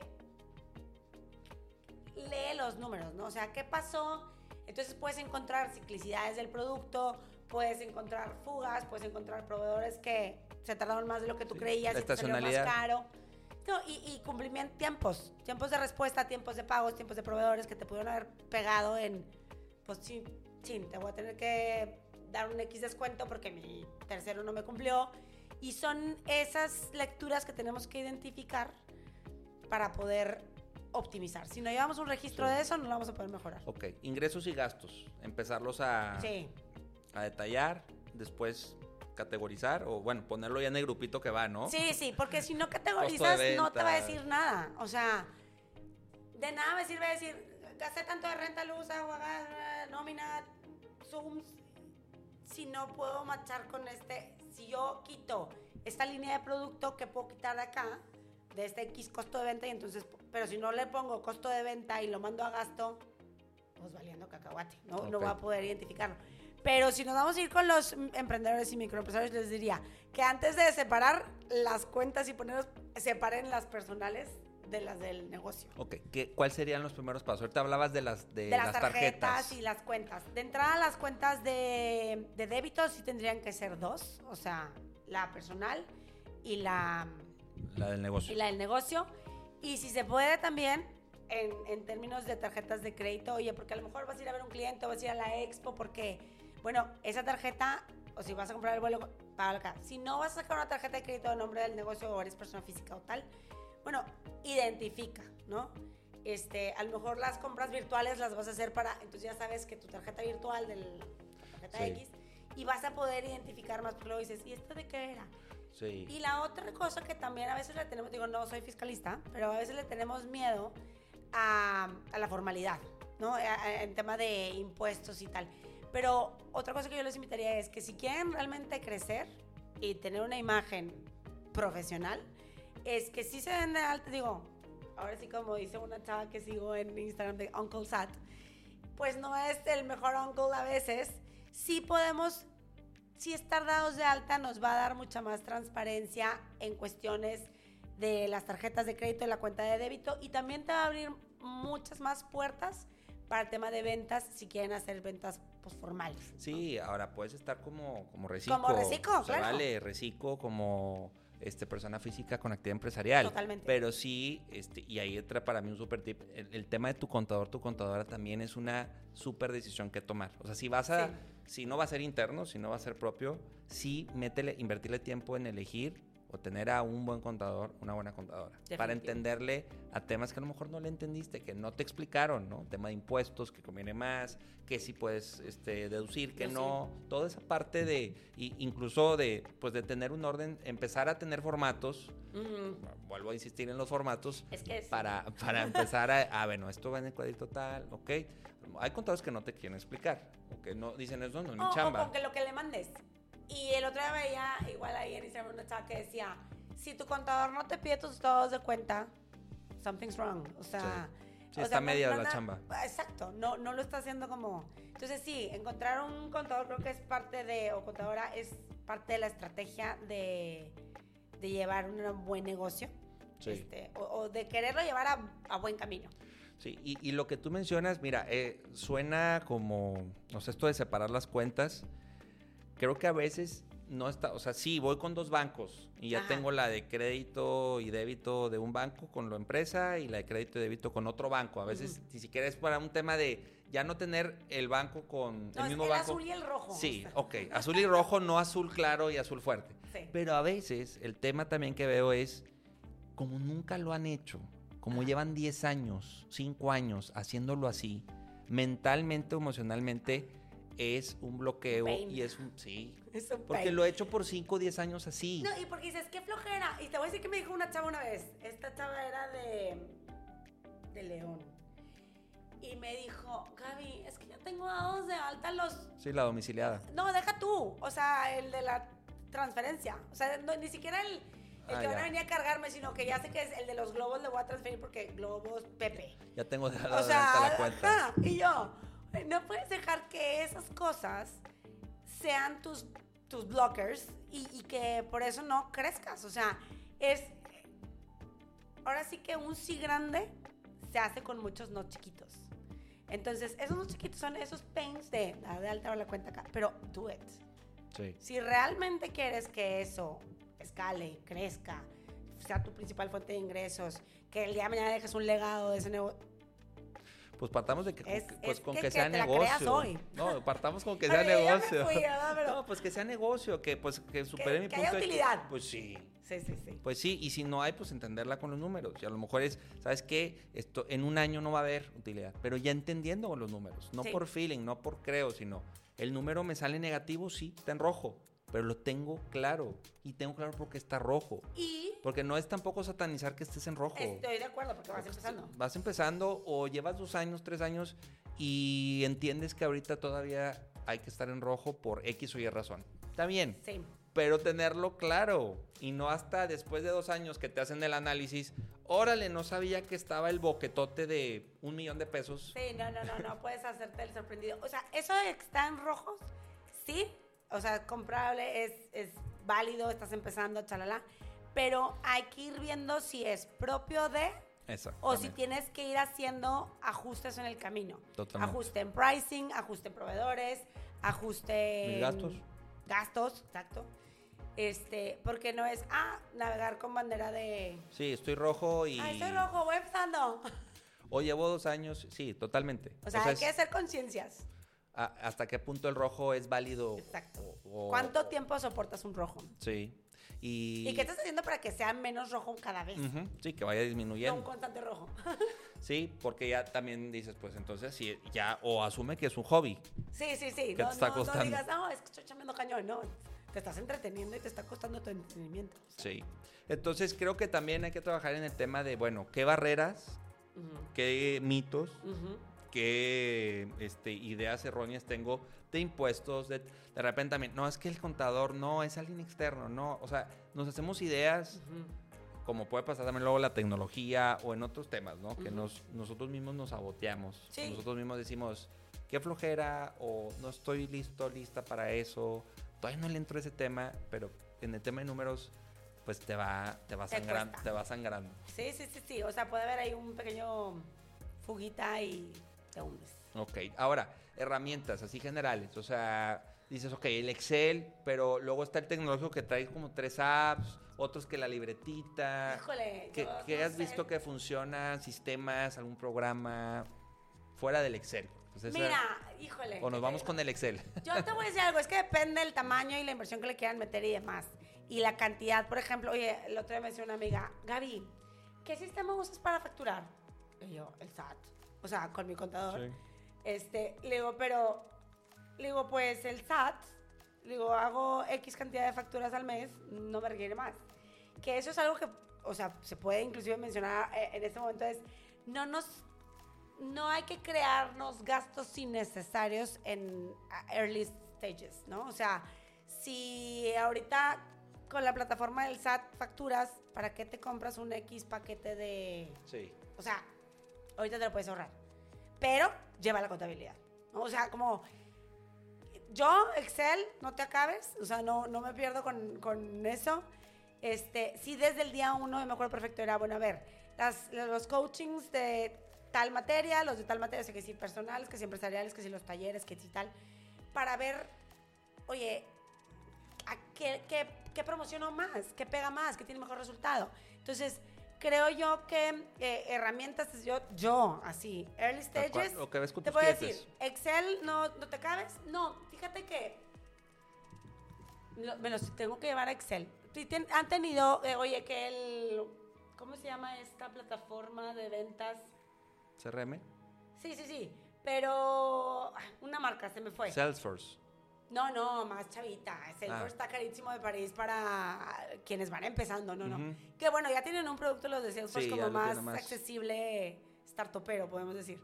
lee los números, ¿no? O sea, ¿qué pasó? Entonces puedes encontrar ciclicidades del producto, puedes encontrar fugas, puedes encontrar proveedores que se tardaron más de lo que tú Sí, creías la y te salió más caro. No, y, y cumplimiento, tiempos, tiempos de respuesta, tiempos de pagos, tiempos de proveedores que te pudieron haber pegado en, pues sí, sí, te voy a tener que dar un X descuento porque mi tercero no me cumplió. Y son esas lecturas que tenemos que identificar para poder optimizar. Si no llevamos un registro Sí. de eso, no lo vamos a poder mejorar. Ok, ingresos y gastos. Empezarlos a, Sí, a detallar, después categorizar o bueno, ponerlo ya en el grupito que va, ¿no? sí, sí, porque si no categorizas no te va a decir nada. O sea, de nada me sirve decir, gasté tanto de renta, luz, agua, gas, nómina, Zooms, si no puedo machar con este, si yo quito esta línea de producto que puedo quitar de acá, de este X costo de venta, y entonces, pero si no le pongo costo de venta y lo mando a gasto, pues valiendo cacahuate, ¿no? No Ok. va a poder identificarlo. Pero si nos vamos a ir con los emprendedores y microempresarios, les diría que antes de separar las cuentas y ponerlos, separen las personales de las del negocio. Ok, ¿qué, ¿cuáles serían los primeros pasos? Ahorita hablabas de las, de De las, las tarjetas, tarjetas. y las cuentas. De entrada, las cuentas de, de débito sí tendrían que ser dos, o sea, la personal y la, La del negocio. y la del negocio. Y si se puede también, en, en términos de tarjetas de crédito, oye, porque a lo mejor vas a ir a ver un cliente o vas a ir a la expo, porque, bueno, esa tarjeta, o si vas a comprar el vuelo, págalo acá. Si no vas a sacar una tarjeta de crédito a nombre del negocio o eres persona física o tal, bueno, identifica, ¿no? Este, a lo mejor las compras virtuales las vas a hacer para, entonces ya sabes que tu tarjeta virtual de la tarjeta Sí. X y vas a poder identificar más porque luego dices, ¿y esto de qué era? Sí. Y la otra cosa que también a veces le tenemos, digo, no soy fiscalista, pero a veces le tenemos miedo a, a la formalidad, ¿no? A- a- en tema de impuestos y tal. Pero otra cosa que yo les invitaría es que si quieren realmente crecer y tener una imagen profesional, es que sí se den de alta, digo, ahora sí como dice una chava que sigo en Instagram de Uncle Sat, pues no es el mejor uncle a veces, sí podemos si estar dados de alta nos va a dar mucha más transparencia en cuestiones de las tarjetas de crédito y la cuenta de débito y también te va a abrir muchas más puertas para el tema de ventas si quieren hacer ventas pues, formales. Sí, ahora puedes estar como, como reciclo. Como reciclo, Se claro. vale, reciclo como este, persona física con actividad empresarial. Totalmente. Pero sí, este, y ahí entra para mí un super tip. El, el tema de tu contador, tu contadora también es una super decisión que tomar. O sea, si vas a, Sí. si no va a ser interno, si no va a ser propio, sí métele, invertirle tiempo en elegir o tener a un buen contador, una buena contadora. Para entenderle a temas que a lo mejor no le entendiste, que no te explicaron, ¿no? Tema de impuestos, que conviene más, que si puedes este, deducir, que no. Toda esa parte de, y incluso de, pues de tener un orden, empezar a tener formatos, Ujú. vuelvo a insistir en los formatos, Es que sí. para, para empezar a, ah, bueno, esto va en el cuadrito tal, ok. Hay contadores que no te quieren explicar, que no dicen eso, no es mi O, o chamba. con que lo que le mandes. Y el otro día veía, igual ahí en Instagram, una chava que decía, si tu contador no te pide tus estados de cuenta, something's wrong. O sea... Sí, o está sea, media la anda- chamba. Exacto, no, no lo está haciendo como... Entonces sí, encontrar un contador creo que es parte de, o contadora es parte de la estrategia de, de llevar un buen negocio. Sí. Este, o, o de quererlo llevar a, a buen camino. Sí, y, y lo que tú mencionas, mira, eh, suena como, no sé, esto de separar las cuentas. Creo que a veces no está, o sea, sí, voy con dos bancos y ya Ajá. tengo la de crédito y débito de un banco con la empresa y la de crédito y débito con otro banco. A veces, ni siquiera es para un tema de ya no tener el banco con No, el es mismo el banco. azul y el rojo. Sí, ok, azul y rojo, no azul claro y azul fuerte. Sí. Pero a veces el tema también que veo es, como nunca lo han hecho, como llevan 10 años, 5 años haciéndolo así, mentalmente o emocionalmente es un bloqueo Pain. y es un... Sí, Es un porque pain. lo he hecho por 5 o 10 años así. No, y porque dices, qué flojera. Y te voy a decir que me dijo una chava una vez. Esta chava era de, de León. Y me dijo, Gaby, es que ya tengo dados de alta los... Sí, la domiciliada. No, deja tú. O sea, el de la transferencia. O sea, no, ni siquiera el, el Ah, que van a venir a cargarme, sino que ya sé que es el de los globos le voy a transferir porque globos Pepe. Ya tengo de O sea, la cuenta. y yo, no puedes dejar que esas cosas sean tus, tus blockers y, y que por eso no crezcas. O sea, es. Ahora sí que un sí grande se hace con muchos no chiquitos. Entonces, esos no chiquitos son esos pains de dar de alta la cuenta acá, pero do it. Sí. Si realmente quieres que eso escale, crezca, sea tu principal fuente de ingresos, que el día de mañana dejes un legado de ese negocio, Pues partamos de que, con Es- que- pues es con que- que, que sea te la creas negocio. hoy. No, partamos con que sea negocio. fui, No, pues que sea negocio, que pues que supere mi que punto haya de- utilidad. Pues sí. Sí, sí, sí. Pues sí, y si no hay, pues entenderla con los números. Y a lo mejor es, ¿sabes qué? Esto en un año no va a haber utilidad, pero ya entendiendo con los números, no Sí. por feeling, no por creo, sino el número me sale negativo, sí, está en rojo. Pero lo tengo claro. Y tengo claro por qué está rojo. Y Porque no es tampoco satanizar que estés en rojo. estoy de acuerdo porque vas empezando. Vas empezando o llevas dos años, tres años y entiendes que ahorita todavía hay que estar en rojo por X o Y razón. Está bien, Sí. pero tenerlo claro y no hasta después de dos años que te hacen el análisis. Órale, no sabía que estaba el boquetote de un millón de pesos. Sí, no, no, no, no puedes hacerte el sorprendido. O sea, eso de que están rojos, sí, o sea, comprable, es, es válido, estás empezando, chalala, pero hay que ir viendo si es propio de Exacto. o si tienes que ir haciendo ajustes en el camino. Totalmente. Ajuste en pricing, ajuste en proveedores, ajuste Mis en gastos. Gastos, exacto. Este, porque no es, ah, navegar con bandera de... Sí, estoy rojo y... Ah, estoy rojo, voy empezando. O llevo dos años, sí, totalmente. O sea, hay es- que hacer conciencias. A- ¿Hasta qué punto el rojo es válido? Exacto. o- o- ¿Cuánto tiempo soportas un rojo? Sí. Y... ¿Y qué estás haciendo para que sea menos rojo cada vez? Ujú, Sí, que vaya No un disminuyendo. constante rojo. Sí, porque ya también dices, pues entonces sí, ya, o asume que es un hobby. sí, sí, sí. ¿Qué no, te está no, costando? no digas, no, es que estoy chambeando cañón. No, te estás entreteniendo y te está costando tu entretenimiento. Sí. Entonces creo que también hay que trabajar en el tema de, bueno, qué barreras, Ujú, qué mitos, ujú. Qué este, ideas erróneas tengo de impuestos, de, de repente también, no, es que el contador no, es alguien externo, no, o sea, nos hacemos ideas, como puede pasar también luego la tecnología o en otros temas, ¿no? Que Ujú. nos, nosotros mismos nos saboteamos, Sí. nosotros mismos decimos, qué flojera o no estoy listo, lista para eso, todavía no le entro a ese tema, pero en el tema de números, pues te va, te va Te sangrando, cuesta. te va sangrando. Sí, sí, sí, sí. O sea, puede haber ahí un pequeño fuguita y te hundes. Ok, ahora, herramientas así generales, o sea, dices, ok, el Excel, pero luego está el tecnológico que trae como tres apps, otros que la libretita. Híjole, ¿Qué, yo qué no has sé. visto que funciona? ¿Sistemas? ¿Algún programa? Fuera del Excel. Pues esa- Mira, híjole. o ¿qué nos te vamos con el Excel. Yo te voy a decir algo, es que depende del tamaño y la inversión que le quieran meter y demás. Y la cantidad, por ejemplo, oye, el otro día me decía una amiga, Gaby, ¿qué sistema usas para facturar? Y yo, el SAT. O sea, con mi contador. Este, le digo, pero, le digo, pues el SAT, le digo, hago X cantidad de facturas al mes, no me requiere más. Que eso es algo que, o sea, se puede inclusive mencionar eh, en este momento, es, no nos, no hay que crearnos gastos innecesarios en early stages, ¿no? O sea, si ahorita con la plataforma del SAT facturas, ¿para qué te compras un X paquete de Sí. o sea, ahorita te lo puedes ahorrar. Pero lleva la contabilidad. O sea, como yo, Excel, no te acabes. O sea, no, no me pierdo con, con eso. Este, sí, desde el día uno, me acuerdo perfecto, era, bueno, a ver, los coachings de tal materia, los de tal materia, o sea, que si personales, que si empresariales, que si los talleres, que si tal, para ver, oye, ¿a qué, qué, qué promociono más? ¿Qué pega más? ¿Qué tiene mejor resultado? Entonces, creo yo que eh, herramientas, yo, yo, así, early stages, lo que ves con te puedo clientes. decir, Excel, no, no te cabes. No, fíjate que lo- me los tengo que llevar a Excel. Han tenido, eh, oye, que el, ¿cómo se llama esta plataforma de ventas? CRM. Sí, sí, sí, pero ah, una marca, se me fue. Salesforce. No, no, más chavita. Salesforce Ah. está carísimo de París para quienes van empezando, no, no. Que bueno, ya tienen un producto los de Salesforce Sí, ya como más, más. accesible, startupero, podemos decir.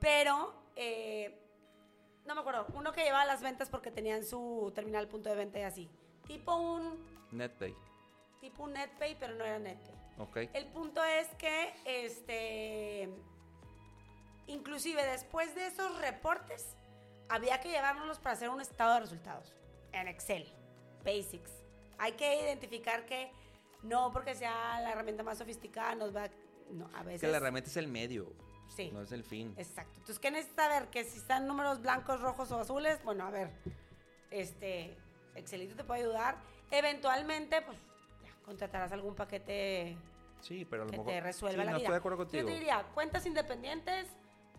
Pero, eh, no me acuerdo, uno que llevaba las ventas porque tenían su terminal punto de venta y así. Tipo un, NetPay. tipo un NetPay, pero no era NetPay. Ok. El punto es que, este, inclusive después de esos reportes, había que llevárnoslos para hacer un estado de resultados en Excel, Basics. Hay que identificar que no porque sea la herramienta más sofisticada nos va, no, a Es veces. que la herramienta es el medio, Sí. no es el fin. Exacto. Entonces, ¿qué necesita ver? Que si están números blancos, rojos o azules, bueno, a ver, este, Excelito te puede ayudar. Eventualmente, pues, ya, contratarás algún paquete Sí, pero a lo que mejor. te resuelva sí, la no, vida. estoy de acuerdo Yo contigo. te diría, cuentas independientes,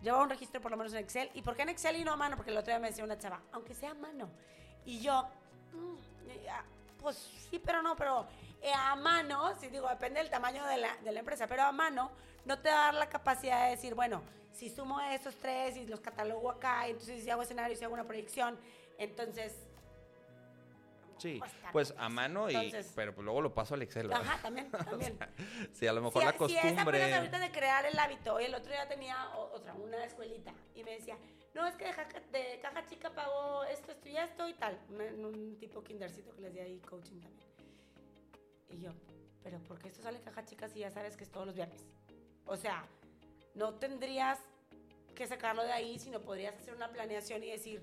lleva un registro por lo menos en Excel. ¿Y por qué en Excel y no a mano? Porque el otro día me decía una chava, aunque sea a mano. Y yo, mm, eh, ah, pues sí, pero no, pero eh, a mano, sí digo, depende del tamaño de la, de la empresa, pero a mano no te va a dar la capacidad de decir, bueno, si sumo estos tres y los catalogo acá, entonces si hago escenarios y hago una proyección, entonces Sí, bastante. pues a mano, y, Entonces- pero pues luego lo paso al Excel. ¿verdad? Ajá, también, también. Sí, a lo mejor Si- la Si es apenas costumbre. ahorita de crear el hábito. Y el otro día tenía otra, una escuelita. Y me decía, no, es que de, jaca- de caja chica pagó esto, esto y esto y tal. Un, un tipo kindercito que les di ahí coaching también. Y yo, pero ¿por qué esto sale caja chica si ya sabes que es todos los viernes? O sea, no tendrías que sacarlo de ahí, sino podrías hacer una planeación y decir,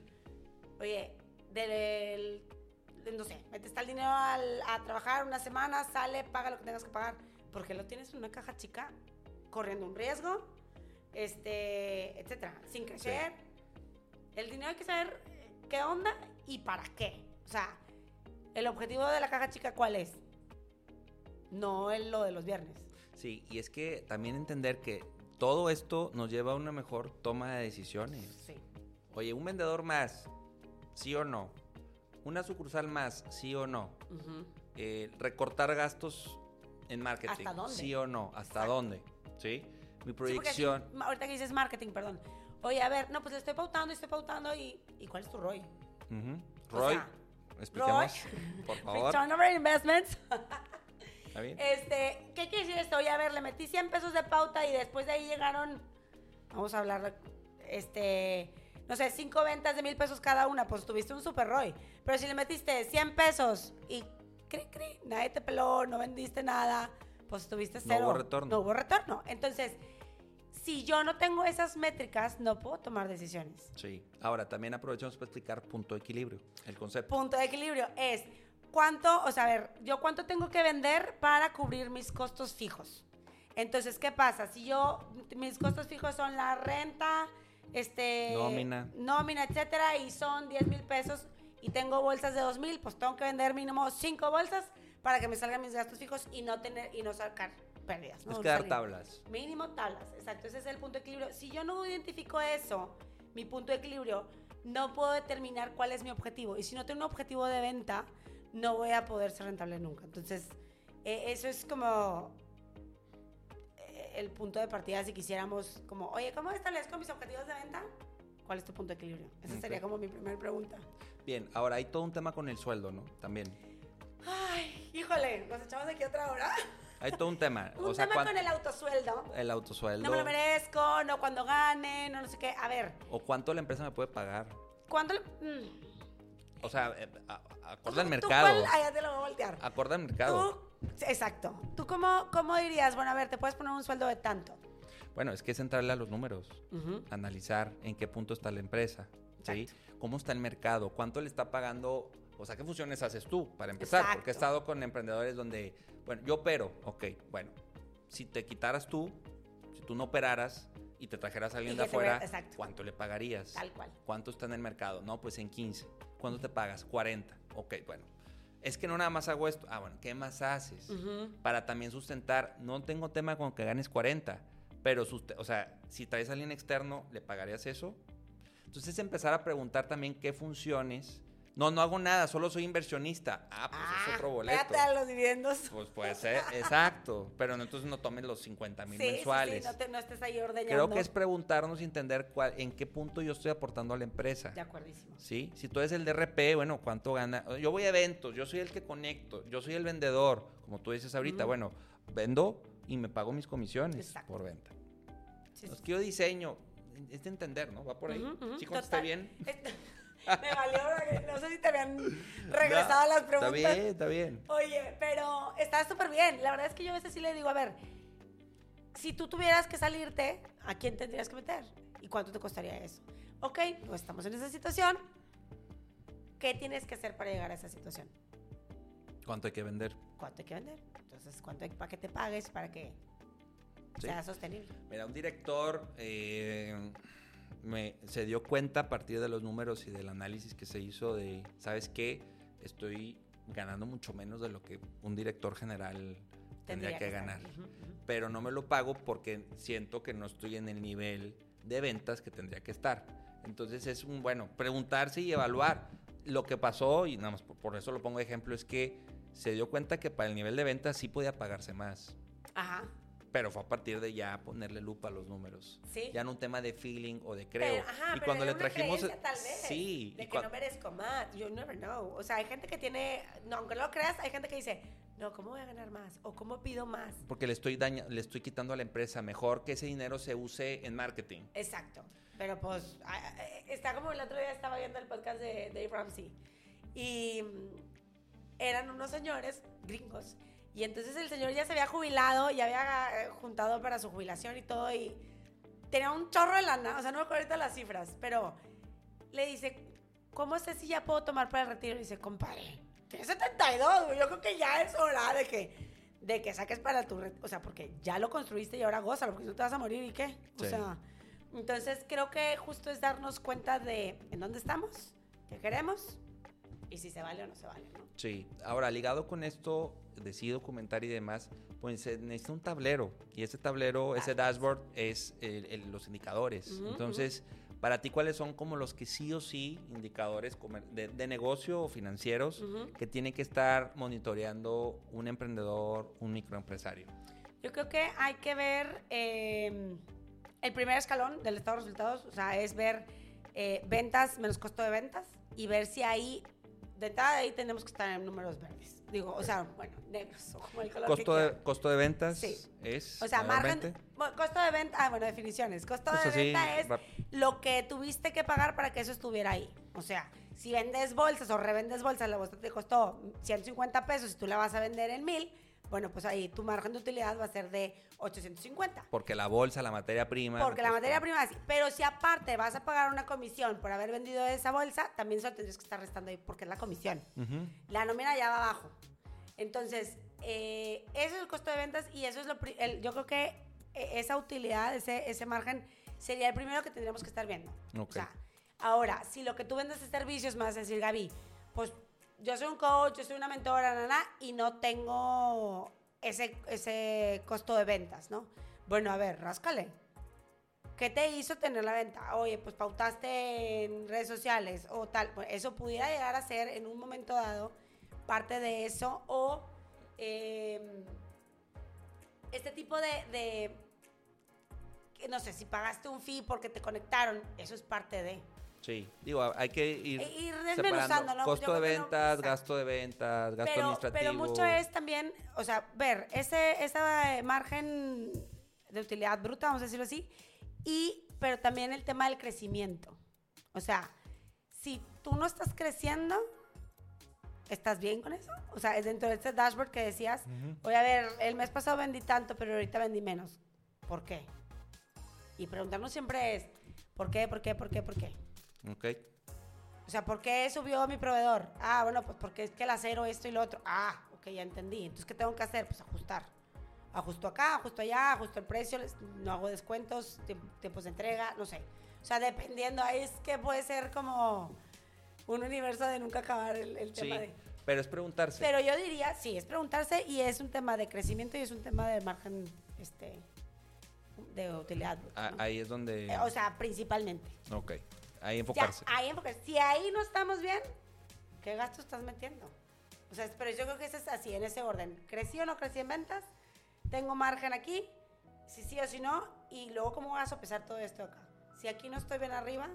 oye, del, de- no sé, metes tal dinero al- a trabajar una semana, sale, paga lo que tengas que pagar, porque lo tienes en una caja chica, corriendo un riesgo, este, etcétera, sin crecer. El dinero hay que saber eh, qué onda y para qué. O sea, el objetivo de la caja chica, ¿cuál es? No el lo de los viernes. Sí, y es que también entender que todo esto nos lleva a una mejor toma de decisiones. Sí. Oye, un vendedor más, sí o no. Una sucursal más, sí o no. Eh, recortar gastos en marketing, ¿Hasta dónde? sí o no. ¿Hasta Exacto. dónde? ¿Sí? Mi Sí, proyección. ahorita que dices marketing, perdón. Oye, a ver, no, pues le estoy pautando y estoy pautando y, ¿y cuál es tu ROI? Ujú. O Roy, sea, expliquemos, por favor. Return over investments. ¿Está bien? Este, ¿qué quiere decir esto? Oye, a ver, le metí 100 pesos de pauta y después de ahí llegaron, vamos a hablar, este, no sé, 5 ventas de mil pesos cada una, pues tuviste un super ROI. Pero si le metiste 100 pesos y cri, cri, nadie te peló, no vendiste nada, pues tuviste No cero. hubo retorno. No hubo retorno. Entonces, si yo no tengo esas métricas, no puedo tomar decisiones. Sí. Ahora, también aprovechamos para explicar punto de equilibrio, el concepto. Punto de equilibrio es cuánto, o sea, a ver, yo cuánto tengo que vender para cubrir mis costos fijos. Entonces, ¿qué pasa? Si yo, mis costos fijos son la renta, este... Nómina. Nómina, etcétera, y son 10 mil pesos y tengo bolsas de 2 mil, pues tengo que vender mínimo 5 bolsas para que me salgan mis gastos fijos y no tener, y no sacar pérdidas. ¿no? Es que dar Salir. tablas. Mínimo tablas, exacto. Ese es el punto de equilibrio. Si yo no identifico eso, mi punto de equilibrio, no puedo determinar cuál es mi objetivo. Y si no tengo un objetivo de venta, no voy a poder ser rentable nunca. Entonces, eh, eso es como eh, el punto de partida si quisiéramos, como, oye, ¿cómo establezco mis objetivos de venta? ¿Cuál es tu punto de equilibrio? Esa Ok. sería como mi primera pregunta. Bien, ahora hay todo un tema con el sueldo, ¿no? También. Ay, híjole, nos echamos aquí otra hora. Hay todo un tema. Un o sea, tema con el autosueldo. el autosueldo. No me lo merezco, no cuando gane, no no sé qué. A ver, o cuánto la empresa me puede pagar. ¿cuándo? le- mm. O sea, eh, a- a- acorde al ¿Tú mercado. cuál? Ya te lo voy a voltear. Acorde al mercado. Tú, exacto. ¿Tú cómo, cómo dirías? Bueno, a ver, te puedes poner un sueldo de tanto. Bueno, es que es entrarle a los números. Ujú. analizar en qué punto está la empresa, ¿sí? ¿Cómo está el mercado? ¿Cuánto le está pagando? O sea, ¿qué funciones haces tú para empezar? Porque he Exacto. estado con emprendedores donde, bueno, yo opero, ok, bueno, si te quitaras tú, si tú no operaras y te trajeras a alguien de afuera, exacto. ¿cuánto le pagarías? Tal cual. ¿Cuánto está en el mercado? No, pues en 15. ¿Cuánto te pagas? 40. Ok, bueno. Es que no nada más hago esto. Ah, bueno, ¿qué más haces? Ujú. para también sustentar. No tengo tema con que ganes 40, pero, o sea, si traes a alguien externo, ¿le pagarías eso? Entonces empezar a preguntar también qué funciones. No, no hago nada, solo soy inversionista. Ah, pues Ah, es otro boleto. A los dividendos. Pues puede ser, exacto. Pero no, entonces no tomes los 50 mil Sí, sí, sí, mensuales. no, te- no estés ahí ordeñando. Creo que es preguntarnos y entender cuál, en qué punto yo estoy aportando a la empresa. De acuerdísimo. ¿Sí? Si tú eres el DRP, bueno, ¿cuánto gana? Yo voy a eventos, yo soy el que conecto, yo soy el vendedor, como tú dices ahorita, bueno, vendo y me pago mis comisiones Exacto. por venta. Que yo diseño, es de entender, ¿no? Va por ahí. Ujú, ujú, ¿Sí contesté total. bien? Este- Me valió, no sé si te habían regresado las preguntas. Está bien, está bien. Oye, pero está súper bien. La verdad es que yo a veces sí le digo, a ver, si tú tuvieras que salirte, ¿a quién tendrías que meter? ¿Y cuánto te costaría eso? Ok, pues estamos en esa situación. ¿Qué tienes que hacer para llegar a esa situación? ¿Cuánto hay que vender? ¿Cuánto hay que vender? Entonces, ¿cuánto hay para que te pagues para que Sí. sea sostenible? Mira, un director eh, me, se dio cuenta a partir de los números y del análisis que se hizo de, ¿sabes qué? Estoy ganando mucho menos de lo que un director general tendría, que, estar. ganar. Ujú, ujú. Pero no me lo pago porque siento que no estoy en el nivel de ventas que tendría que estar. Entonces es un, bueno, preguntarse y evaluar. Lo que pasó, y nada más por, por eso lo pongo de ejemplo, es que se dio cuenta que para el nivel de ventas sí podía pagarse más. Ajá. Pero fue a partir de ya ponerle lupa a los números. Sí. Ya no un tema de feeling o de creo. Pero, ajá, y pero cuando era le una trajimos. creencia, tal vez, Sí. De que no merezco más. You never know. O sea, hay gente que tiene. No, aunque no lo creas, hay gente que dice, no, ¿cómo voy a ganar más? O ¿cómo pido más? Porque le estoy, daña- le estoy quitando a la empresa. Mejor que ese dinero se use en marketing. Exacto. Pero pues, está como el otro día estaba viendo el podcast de Dave Ramsey. Y mm, eran unos señores gringos. Y entonces el señor ya se había jubilado, ya había eh, juntado para su jubilación y todo. Y tenía un chorro de lana. O sea, no me acuerdo ahorita las cifras. Pero le dice, ¿cómo sé si ya puedo tomar para el retiro? Y dice, compadre, tienes 72, güey. Yo creo que ya es hora de que, de que saques para tu retiro. O sea, porque ya lo construiste y ahora gózalo, porque no te vas a morir y qué. O Sí. sea, entonces creo que justo es darnos cuenta de en dónde estamos, qué queremos y si se vale o no se vale, ¿no? Sí. Ahora, ligado con esto, de sí documentar y demás, pues se necesita un tablero. Y ese tablero, ese dashboard, es el- el- los indicadores. Entonces, para ti, ¿cuáles son como los que sí o sí indicadores de, de negocio o financieros Ujú. que tiene que estar monitoreando un emprendedor, un microempresario? Yo creo que hay que ver eh, el primer escalón del estado de resultados, o sea, es ver eh, ventas menos costo de ventas y ver si ahí, de entrada ahí tenemos que estar en números verdes. Digo, o sea, bueno, negros, o como el color que Costo de, costo de ventas Sí. es. O sea, margen, costo de venta, ah, bueno, definiciones. Costo Pues de así, venta es lo que tuviste que pagar para que eso estuviera ahí. O sea, si vendes bolsas o revendes bolsas, la bolsa te costó 150 pesos y tú la vas a vender en 1000, bueno, pues ahí tu margen de utilidad va a ser de 850. Porque la bolsa, la materia prima. Porque la pues, materia prima así. Pero si aparte vas a pagar una comisión por haber vendido esa bolsa, también se lo tendrías que estar restando ahí porque es la comisión. Ujú. La nómina ya va abajo. Entonces, eh, eso es el costo de ventas y eso es lo... el- yo creo que eh, esa utilidad, ese, ese margen, sería el primero que tendríamos que estar viendo. Ok. O sea, ahora, si lo que tú vendes es servicios, me vas a decir, Gaby, pues yo soy un coach, yo soy una mentora, nana, y no tengo ese, ese costo de ventas, ¿no? Bueno, a ver, ráscale. ¿Qué te hizo tener la venta? Oye, pues pautaste en redes sociales o tal. Eso pudiera llegar a ser en un momento dado parte de eso o eh, este tipo de, de- no sé, si pagaste un fee porque te conectaron, eso es parte de. Sí, digo, hay que ir, E- ir separando ¿no? costo de no- ventas, exacto. gasto de ventas, gasto pero, administrativo. pero mucho es también, o sea, ver ese, esa eh, margen de utilidad bruta, vamos a decirlo así, y, pero también el tema del crecimiento. O sea, si tú no estás creciendo, ¿estás bien con eso? O sea, es dentro de este dashboard que decías, oye, a ver, el mes pasado vendí tanto, pero ahorita vendí menos. ¿Por qué? Y preguntarnos siempre es, ¿por qué, por qué, por qué, por qué? Ok. O sea, ¿por qué subió mi proveedor? Ah, bueno, pues porque es que el acero, esto y lo otro. Ah, ok, ya entendí. Entonces, ¿qué tengo que hacer? Pues ajustar. Ajusto acá, ajusto allá, ajusto el precio, no hago descuentos, tiemp- tiempos de entrega, no sé. O sea, dependiendo, ahí es que puede ser como un universo de nunca acabar el, el Sí, tema de... pero es preguntarse. Pero yo diría, sí, es preguntarse y es un tema de crecimiento y es un tema de margen, este, de utilidad. ¿no? Ahí es donde... Eh, O sea, principalmente. ok, ahí Ya, enfocarse. ahí enfocarse. Si ahí no estamos bien, ¿qué gasto estás metiendo? O sea, pero yo creo que eso es así, en ese orden. ¿Crecí o no crecí en ventas? ¿Tengo margen aquí? Si sí o si no. Y luego, ¿cómo vas a sopesar todo esto acá? Si aquí no estoy bien arriba,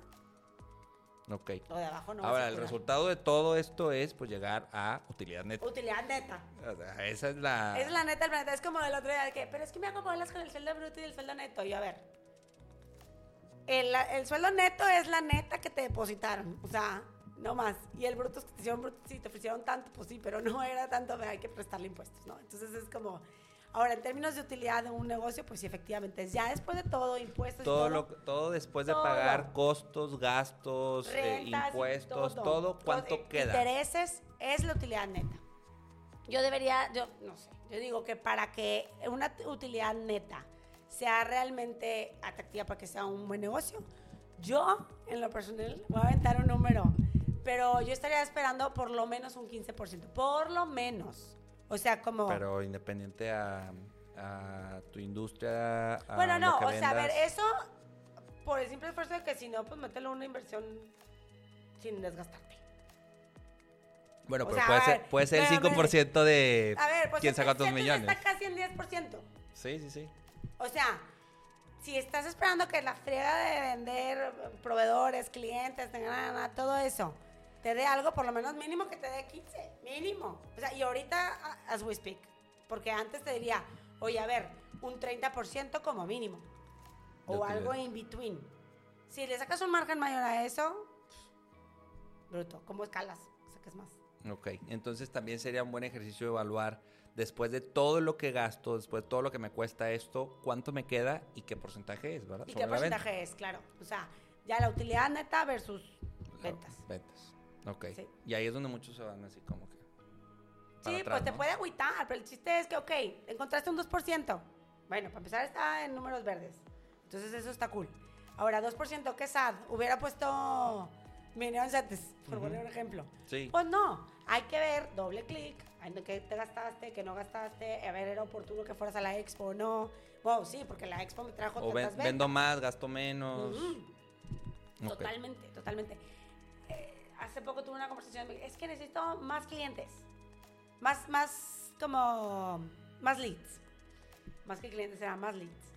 Ok. lo de abajo no Ahora, el resultado de todo esto es pues llegar a utilidad neta. Utilidad neta. O sea, esa es la... Esa es la neta del planeta. Es como el otro día que, pero es que me hago bolas con el sueldo bruto y el sueldo neto. Y a ver, el, el sueldo neto es la neta que te depositaron. O sea, no más. Y el bruto te hicieron bruto. Sí, te ofrecieron tanto, pues sí, pero no era tanto, hay que prestarle impuestos, ¿no? Entonces es como. Ahora, en términos de utilidad de un negocio, pues sí, efectivamente, ya después de todo, impuestos y todo, todo, lo, todo después de Todo. pagar costos, gastos, eh, rentas impuestos, todo, ¿cuánto eh, queda? Intereses es la utilidad neta. Yo debería, yo no sé, yo digo que para que una utilidad neta sea realmente atractiva para que sea un buen negocio, yo en lo personal voy a aventar un número, pero yo estaría esperando por lo menos un 15%, por lo menos. O sea, como... Pero independiente a, a tu industria, a bueno, no, o sea, a ver, vendas. eso por el simple esfuerzo de que si no, pues mételo una inversión sin desgastarte. Bueno, o pero sea, puede ser, puede ser el pero, a ver, 5% de A ver, pues quién este- saca tus millones. está casi en 10%. Sí, sí, sí. O sea, si estás esperando que la friega de vender proveedores, clientes, nada, todo eso, te dé algo, por lo menos mínimo que te dé 15, mínimo. O sea, y ahorita, as we speak, porque antes te diría, oye, a ver, un 30% como mínimo, o algo in between. Si le sacas un margen mayor a eso, bruto, ¿cómo escalas? Sacas más. Ok, entonces también sería un buen ejercicio evaluar después de todo lo que gasto, después de todo lo que me cuesta esto, cuánto me queda y qué porcentaje es, ¿verdad? ¿Y Sobre qué porcentaje es? Claro. O sea, ya la utilidad neta versus ventas. Ventas. Ok. Sí. Y ahí es donde muchos se van así como que. Sí, atrás, pues te ¿no? puede agüitar, pero el chiste es que, ok, encontraste un 2%. Bueno, para empezar está en números verdes. Entonces eso está cool. Ahora, 2%, ¿qué sad? Hubiera puesto en CETES, por poner un ejemplo. Sí. Pues no, hay que ver, doble clic, qué te gastaste, qué no gastaste, a ver, era oportuno que fueras a la expo o no. Bueno, sí, porque la expo me trajo O ven- tantas vendo ventas. más, gasto menos. Ujú. Ok. Totalmente, totalmente. Eh, hace poco tuve una conversación, es que necesito más clientes, más, más como, más leads. Más que clientes, eran más leads.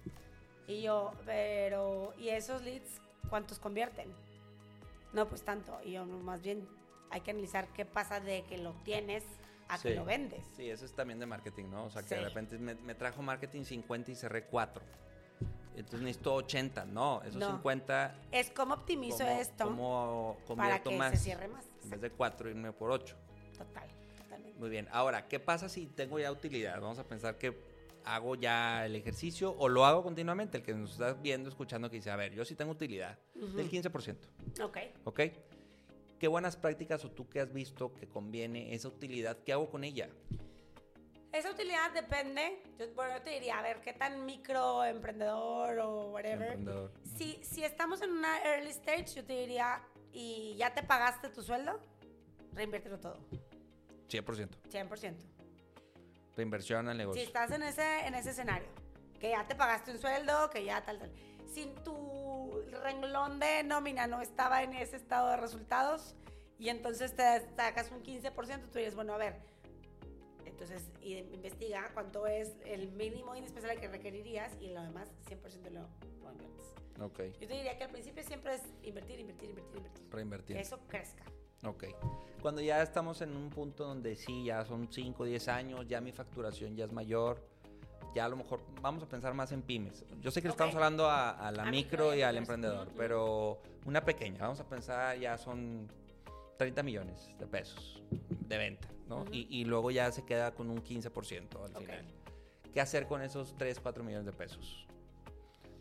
Y yo, pero, ¿y esos leads cuántos convierten? No, pues tanto. Y yo, más bien hay que analizar qué pasa de que lo tienes a que Sí. lo vendes. Sí, eso es también de marketing, ¿no? O sea, que de Sí. repente me, me trajo marketing 50 y cerré 4. Entonces necesito 80. No, esos No. 50. Es como optimizo ¿cómo- esto ¿Cómo para convierto que más? se cierre más. En vez de 4, irme por 8. Total, totalmente. Muy bien. Ahora, ¿qué pasa si tengo ya utilidad? Vamos a pensar que hago ya el ejercicio o lo hago continuamente. El que nos está viendo, escuchando, que dice, a ver, yo sí tengo utilidad del 15%. Ok. ¿Ok? ¿Qué buenas prácticas o tú que has visto que conviene esa utilidad? ¿Qué hago con ella? Esa utilidad depende. Yo, bueno, yo te diría, a ver, qué tan microemprendedor o whatever. Emprendedor. Si, si estamos en una early stage, yo te diría, y ya te pagaste tu sueldo, reinviértelo todo. 100%. 100%. Reinversión al Si negocio. estás en ese, en ese escenario, que ya te pagaste un sueldo, que ya tal, tal. Si tu renglón de nómina no estaba en ese estado de resultados y entonces te sacas un 15%, tú dices, bueno, a ver, entonces investiga cuánto es el mínimo indispensable que requerirías y lo demás 100% lo, lo inviertes. Ok. Yo te diría que al principio siempre es invertir, invertir, invertir, invertir. Reinvertir. Que eso crezca. Ok. Cuando ya estamos en un punto donde sí, ya son 5, 10 años, ya mi facturación ya es mayor, ya a lo mejor vamos a pensar más en pymes. Yo sé que le Ok. estamos hablando a, a la A micro micro y al emprendedor, pero una pequeña, vamos a pensar ya son 30 millones de pesos de venta, ¿no? Ujú. y, y luego ya se queda con un 15% al Ok. final. ¿Qué hacer con esos 3, 4 millones de pesos?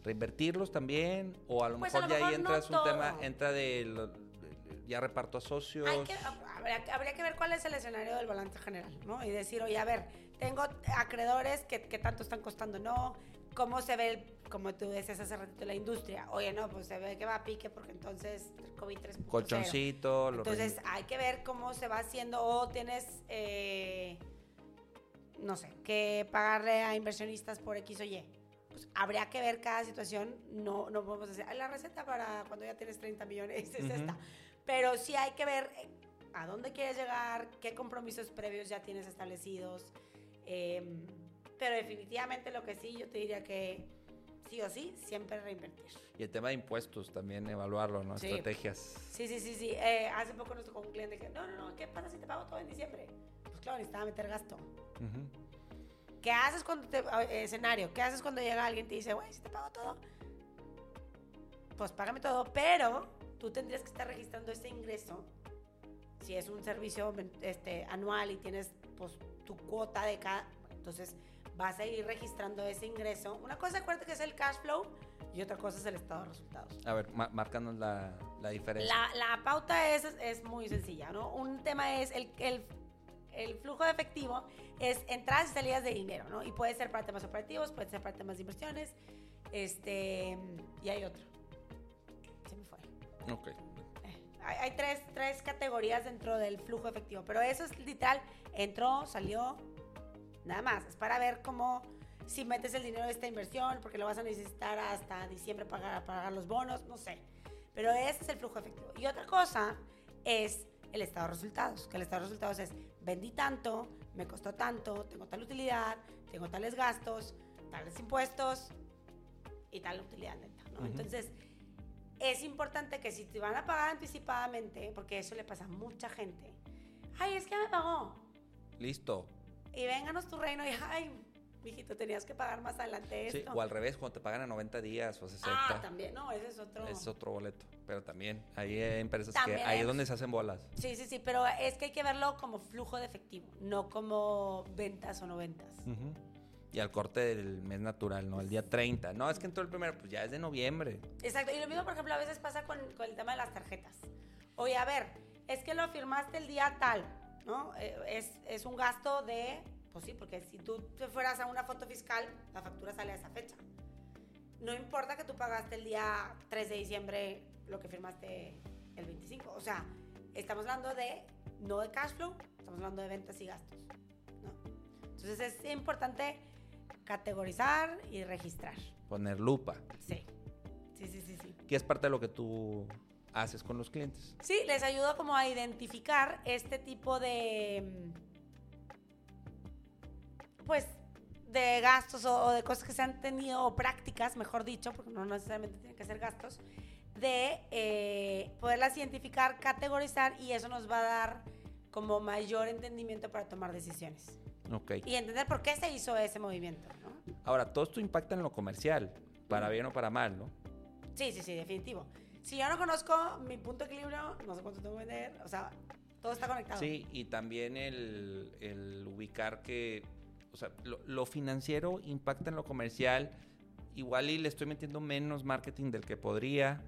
¿Reinvertirlos también? O a lo Pues a mejor lo ya ahí mejor no un tema, todo. entra de, lo- de- ya reparto a socios. Hay que, habría, habría que ver cuál es el escenario del balance general, ¿no? Y decir, oye, a ver, tengo acreedores que, que tanto están costando, ¿no? ¿Cómo se ve, el- como tú decías hace ratito, la industria? Oye, no, pues se ve que va a pique porque entonces COVID 3.0. colchoncito, lo Entonces rein- hay que ver cómo se va haciendo o tienes, eh, no sé, que pagarle a inversionistas por X o Y. Pues habría que ver cada situación, no, no podemos decir, "Ah, la receta para cuando ya tienes 30 millones es Ujú. esta. Pero sí hay que ver eh, a dónde quieres llegar, qué compromisos previos ya tienes establecidos. Eh, pero definitivamente lo que sí, yo te diría que sí o sí, siempre reinvertir. Y el tema de impuestos también, evaluarlo, ¿no? Sí. Estrategias. Sí, sí, sí, sí. Eh, hace poco nos tocó un cliente que, no, no, no, ¿qué pasa si te pago todo en diciembre? Pues claro, necesitaba meter gasto. Ujú. ¿Qué haces cuando te, eh, escenario, qué haces cuando llega alguien y te dice, güey, si te pago todo? Pues págame todo, pero tú tendrías que estar registrando ese ingreso. Si es un servicio este, anual y tienes pues, tu cuota de cada... Entonces vas a ir registrando ese ingreso. Una cosa, acuérdate que es el cash flow y otra cosa es el estado de resultados. A ver, ma- márcanos la, la diferencia. La, la pauta es, es muy sencilla, ¿no? Un tema es el, el, el flujo de efectivo, es entradas y salidas de dinero, ¿no? Y puede ser para temas operativos, puede ser para temas de inversiones, este, y hay otro. Se me fue. Ok. Hay, hay tres, tres categorías dentro del flujo efectivo, pero eso es literal, entró, salió, nada más. Es para ver cómo, si metes el dinero de esta inversión, porque lo vas a necesitar hasta diciembre para pagar los bonos, no sé. Pero ese es el flujo efectivo. Y otra cosa es el estado de resultados, que el estado de resultados es, vendí tanto, me costó tanto, tengo tal utilidad, tengo tales gastos, tales impuestos, y tal utilidad neta, ¿no? Ujú. Entonces, es importante que si te van a pagar anticipadamente, porque eso le pasa a mucha gente, ay, es que me pagó, Listo. y vénganos tu reino, y ay, mijito, tenías que pagar más adelante Sí, esto. o al revés, cuando te pagan a 90 días o a 60. ah, también, no, ese es otro. Es otro boleto. Pero también hay eh, empresas También que ahí es donde se hacen bolas. Sí, sí, sí, pero es que hay que verlo como flujo de efectivo, no como ventas o no ventas. Y al corte del mes natural, ¿no? El día 30. No, es que entró el primero, pues ya es de noviembre. Exacto, y lo mismo, por ejemplo, a veces pasa con, con el tema de las tarjetas. Oye, a ver, es que lo firmaste el día tal, ¿no? Eh, es, es un gasto de, pues sí, porque si tú te fueras a una foto fiscal, la factura sale a esa fecha. No importa que tú pagaste el día 3 de diciembre lo que firmaste el 25. O sea, estamos hablando de, no de cash flow, estamos hablando de ventas y gastos, ¿no? Entonces es importante categorizar y registrar. Poner lupa. Sí, sí, sí, sí, sí. Que es parte de lo que tú haces con los clientes. Sí, les ayudo como a identificar este tipo de, mm, pues, de gastos o, de cosas que se han tenido, o prácticas, mejor dicho, porque no necesariamente tienen que ser gastos, de eh, poderlas identificar, categorizar y eso nos va a dar como mayor entendimiento para tomar decisiones. Ok. Y entender por qué se hizo ese movimiento. Ahora, todo esto impacta en lo comercial, para bien o para mal, ¿no? Sí, sí, sí, definitivo. Si yo no conozco mi punto de equilibrio, no sé cuánto tengo que vender, o sea, todo está conectado. Sí, y también el, el ubicar que, o sea, lo, lo financiero impacta en lo comercial. Igual y le estoy metiendo menos marketing del que podría.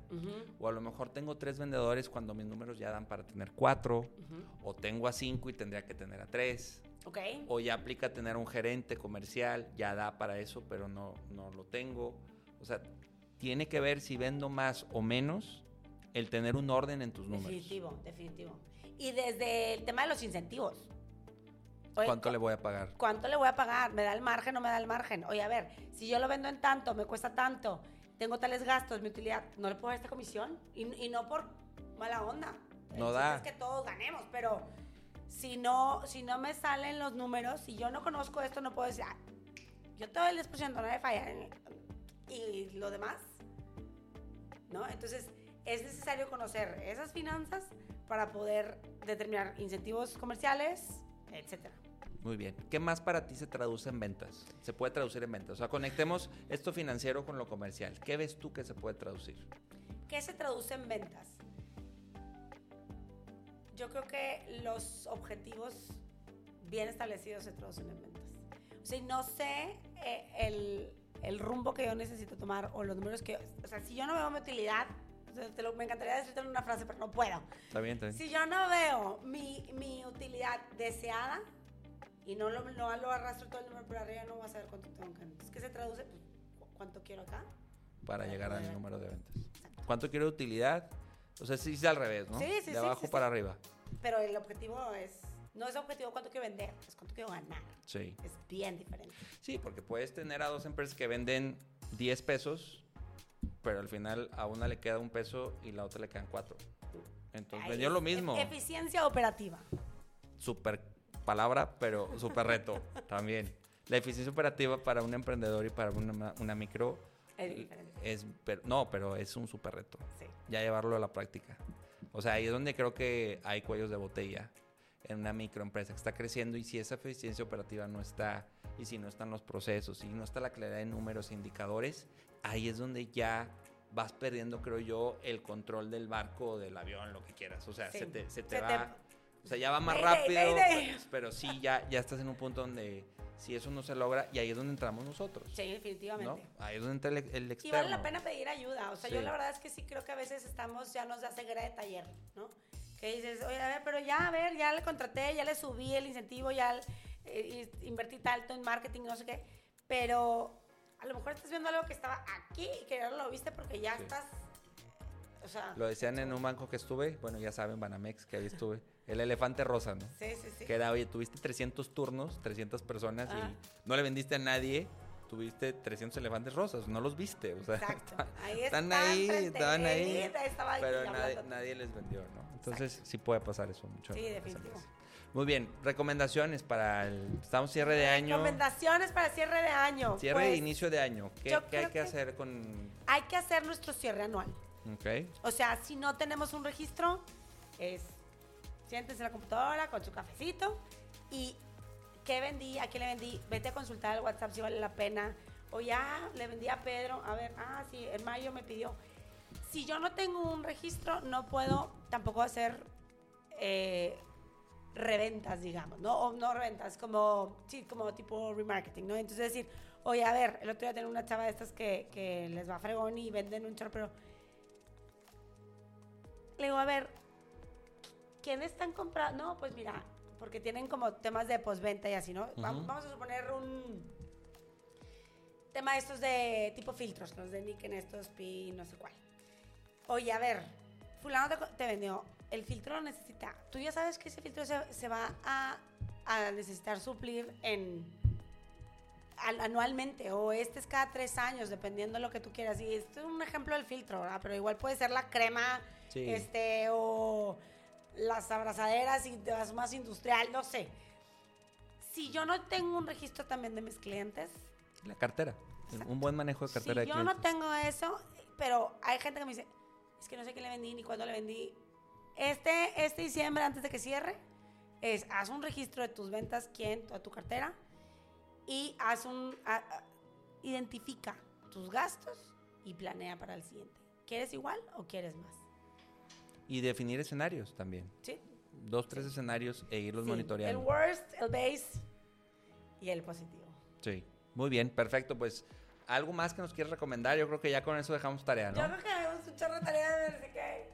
O a lo mejor tengo tres vendedores cuando mis números ya dan para tener cuatro. ujú. O tengo a cinco y tendría que tener a tres. Ok. O ya aplica tener un gerente comercial, ya da para eso, pero no, no lo tengo. O sea, tiene que ver si vendo más o menos el tener un orden en tus números. Definitivo, definitivo. Y desde el tema de los incentivos. Oye, ¿Cuánto cu- le voy a pagar? ¿Cuánto le voy a pagar? ¿Me da el margen o no me da el margen? Oye, a ver, si yo lo vendo en tanto, me cuesta tanto, tengo tales gastos, mi utilidad, ¿no le puedo dar esta comisión? Y, y no por mala onda. No da. Es que todos ganemos, pero si no, si no me salen los números, si yo no conozco esto, no puedo decir, "Ah, yo te doy el 10%, no me falla. Y lo demás, ¿no? Entonces, es necesario conocer esas finanzas para poder determinar incentivos comerciales, etcétera. Muy bien. ¿Qué más para ti se traduce en ventas? Se puede traducir en ventas. O sea, conectemos esto financiero con lo comercial. ¿Qué ves tú que se puede traducir? ¿Qué se traduce en ventas? Yo creo que los objetivos bien establecidos se traducen en ventas. O sea, no sé eh, el, el rumbo que yo necesito tomar o los números que... O sea, si yo no veo mi utilidad, o sea, te lo- me encantaría decirte en una frase, pero no puedo. ¿Está bien? ¿Está bien? Si yo no veo mi, mi utilidad deseada y no lo, no lo arrastro todo el número por arriba, no voy a saber cuánto tengo que... Entonces, ¿qué se traduce? Pues, ¿cu- ¿cuánto quiero acá? Para Para llegar al número de ventas. ¿Cuánto quiero de utilidad? O sea, sí es al revés, ¿no? Sí, sí, De abajo sí, sí. para arriba. Pero el objetivo es... No es objetivo cuánto quiero vender, es cuánto quiero ganar. Sí. Es bien diferente. Sí, porque puedes tener a dos empresas que venden 10 pesos, pero al final a una le queda un peso y la otra le quedan cuatro. Entonces Ahí vendió lo mismo. e- Eficiencia operativa. Super palabra, pero super reto también. La eficiencia operativa para un emprendedor y para una, una micro Es diferente. es, pero- no, pero es un super reto. Sí. Ya llevarlo a la práctica. O sea, ahí es donde creo que hay cuellos de botella en una microempresa que está creciendo y si esa eficiencia operativa no está y si no están los procesos y no está la claridad de números e indicadores, ahí es donde ya vas perdiendo, creo yo, el control del barco o del avión, lo que quieras. O sea, Sí. se te, se te Se te- va... O sea, ya va más rápido, pues, pero sí, ya, ya estás en un punto donde si eso no se logra, y ahí es donde entramos nosotros. Sí, ¿no? definitivamente. Ahí es donde entra el, el Y externo. vale la pena pedir ayuda. O sea, yo Sí. la verdad es que sí creo que a veces estamos, ya nos da ceguera de taller, ¿no? Que dices, oye, a ver, pero ya, a ver, ya le contraté, ya le subí el incentivo, ya eh, y- invertí tanto en marketing, no sé qué. Pero a lo mejor estás viendo algo que estaba aquí y que ya no lo viste porque ya Sí. estás. eh, O sea. Lo decían en un banco que estuve, bueno, ya saben, Banamex, que ahí estuve. El elefante rosa, ¿no? Sí, sí, sí. Que era, oye, tuviste 300 turnos, 300 personas Ajá. y no le vendiste a nadie tuviste 300 elefantes rosas, no los viste, o sea, Exacto. Ahí están están ahí, estaban ahí, pero nadie, les vendió, ¿no? Entonces sí puede pasar eso mucho. Sí, definitivo. Muy bien, recomendaciones para el, estamos cierre de año, Recomendaciones para cierre de año. cierre de Pues, inicio de año, ¿qué, hay que que- hacer con, Hay que hacer nuestro cierre anual. ok? O sea, si no tenemos un registro, es en la computadora con su cafecito y qué vendí, a quién le vendí, vete a consultar el WhatsApp si vale la pena. O ya le vendí a Pedro, a ver, ah, sí, en mayo me pidió. Si yo no tengo un registro, no puedo tampoco hacer eh, reventas, digamos, ¿no? No reventas, como, tipo remarketing, ¿no? Entonces decir, oye, a ver, el otro día tengo una chava de estas que, les va fregón y venden un chorro, pero le a ver, ¿quién están comprando? No, pues mira, porque tienen como temas de postventa y así, ¿no? Vamos a suponer un tema de estos de tipo filtros, los de Niken, estos Pi, no sé cuál. Oye, a ver, fulano te, vendió, el filtro lo necesita. Tú ya sabes que ese filtro se, se va a, a necesitar suplir en al- anualmente o este es cada tres años, dependiendo de lo que tú quieras. Y esto es un ejemplo del filtro, ¿verdad? Pero igual puede ser la crema, Sí. este, o las abrazaderas y te vas más industrial, no sé. Si yo no tengo un registro también de mis clientes, La cartera, un buen manejo de si cartera de yo no tengo eso, pero hay gente que me dice, es que no sé qué le vendí ni cuándo le vendí. Este, este diciembre, antes de que cierre, es haz un registro de tus ventas, quién, toda tu cartera, y haz un, a- a- identifica tus gastos y planea para el siguiente. ¿Quieres igual o quieres más? Y definir escenarios también. ¿Sí? Dos, tres escenarios e irlos Sí. monitoreando. El worst, el base y el positivo. Sí, muy bien, perfecto. Pues algo más que nos quieres recomendar, yo creo que ya con eso dejamos tarea, ¿no? Yo creo que debemos un chorro de tarea de ver si qué.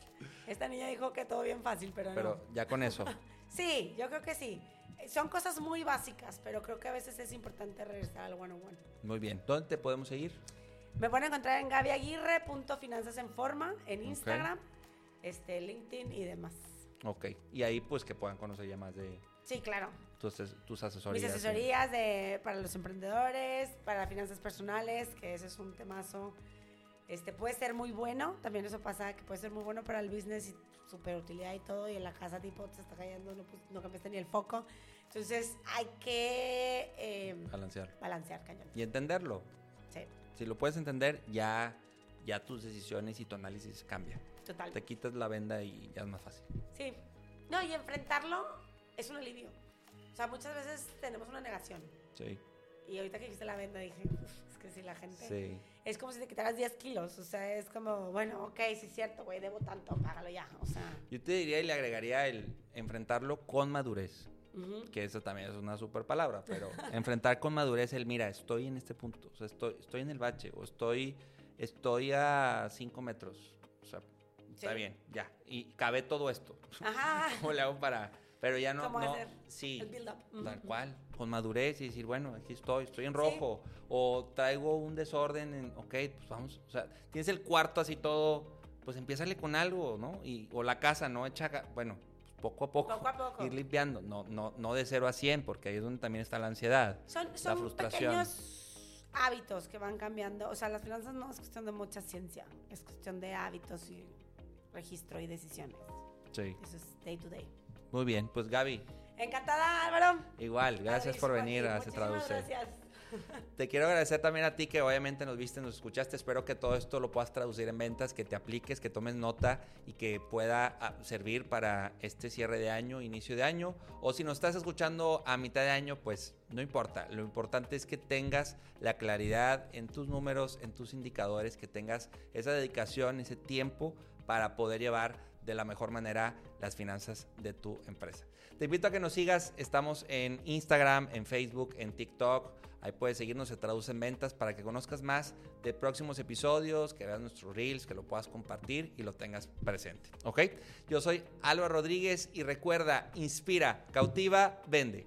Esta niña dijo que todo bien fácil, pero, Pero no. ya con eso. Sí, yo creo que sí. Son cosas muy básicas, pero creo que a veces es importante regresar al one-on-one. Muy bien. ¿Dónde te podemos seguir? Me pueden encontrar en gabiaguirre.finanzas en forma, en Instagram, este, LinkedIn y demás. Ok. Y ahí pues que puedan conocer ya más de Sí, claro. tus, tus asesorías. Mis asesorías de, para los emprendedores, para finanzas personales, que ese es un temazo. Este puede ser muy bueno, también eso pasa, que puede ser muy bueno para el business y super utilidad y todo, y en la casa tipo se está cayendo, no, pues, no cambiaste ni el foco. Entonces hay que eh, Balancear. balancear cañón. Y entenderlo. Sí, Si lo puedes entender, ya, ya tus decisiones y tu análisis cambian. Total. Te quitas la venda y ya es más fácil. Sí. No, y enfrentarlo es un alivio. O sea, muchas veces tenemos una negación. Sí. Y ahorita que dijiste la venda dije, "Uf, es que si la gente... Sí. Es como si te quitaras 10 kilos. O sea, es como, bueno, ok, sí es cierto, güey, debo tanto, págalo ya. O sea, Yo te diría y le agregaría el enfrentarlo con madurez. ujú. que eso también es una super palabra, pero enfrentar con madurez el, mira, estoy en este punto, o sea, estoy, estoy en el bache, o estoy, estoy a 5 metros, o sea, está bien, ya, y cabe todo esto, Ajá. ¿cómo le hago para...? Pero ya no, ¿Cómo no, hacer sí, el build-up? tal Ujú. cual, con madurez y decir, bueno, aquí estoy, estoy en rojo, o traigo un desorden, en, ok, pues vamos, o sea, tienes el cuarto así todo, pues empiézale con algo, ¿no? Y, o la casa, ¿no? Echa, bueno, poco a poco, Poco a poco. ir limpiando, no, no, no de 0 a 100, porque ahí es donde también está la ansiedad, Son, la son frustración. pequeños hábitos que van cambiando. O sea, las finanzas no es cuestión de mucha ciencia, es cuestión de hábitos y registro y decisiones. Sí, Eso es day to day. muy bien, pues Gaby, Encantada, Álvaro. igual, gracias por venir a Se Traduce. Gracias. Te quiero agradecer también a ti que obviamente nos viste, nos escuchaste. Espero que todo esto lo puedas traducir en ventas, que te apliques, que tomes nota y que pueda ah, servir para este cierre de año, inicio de año. O si nos estás escuchando a mitad de año, pues no importa. Lo importante es que tengas la claridad en tus números, en tus indicadores, que tengas esa dedicación, ese tiempo para poder llevar de la mejor manera las finanzas de tu empresa. Te invito a que nos sigas, estamos en Instagram, en Facebook, en TikTok. Ahí puedes seguirnos, se traduce en ventas para que conozcas más de próximos episodios, que veas nuestros reels, que lo puedas compartir y lo tengas presente. ¿Ok? Yo soy Álvaro Rodríguez y recuerda, inspira, cautiva, vende.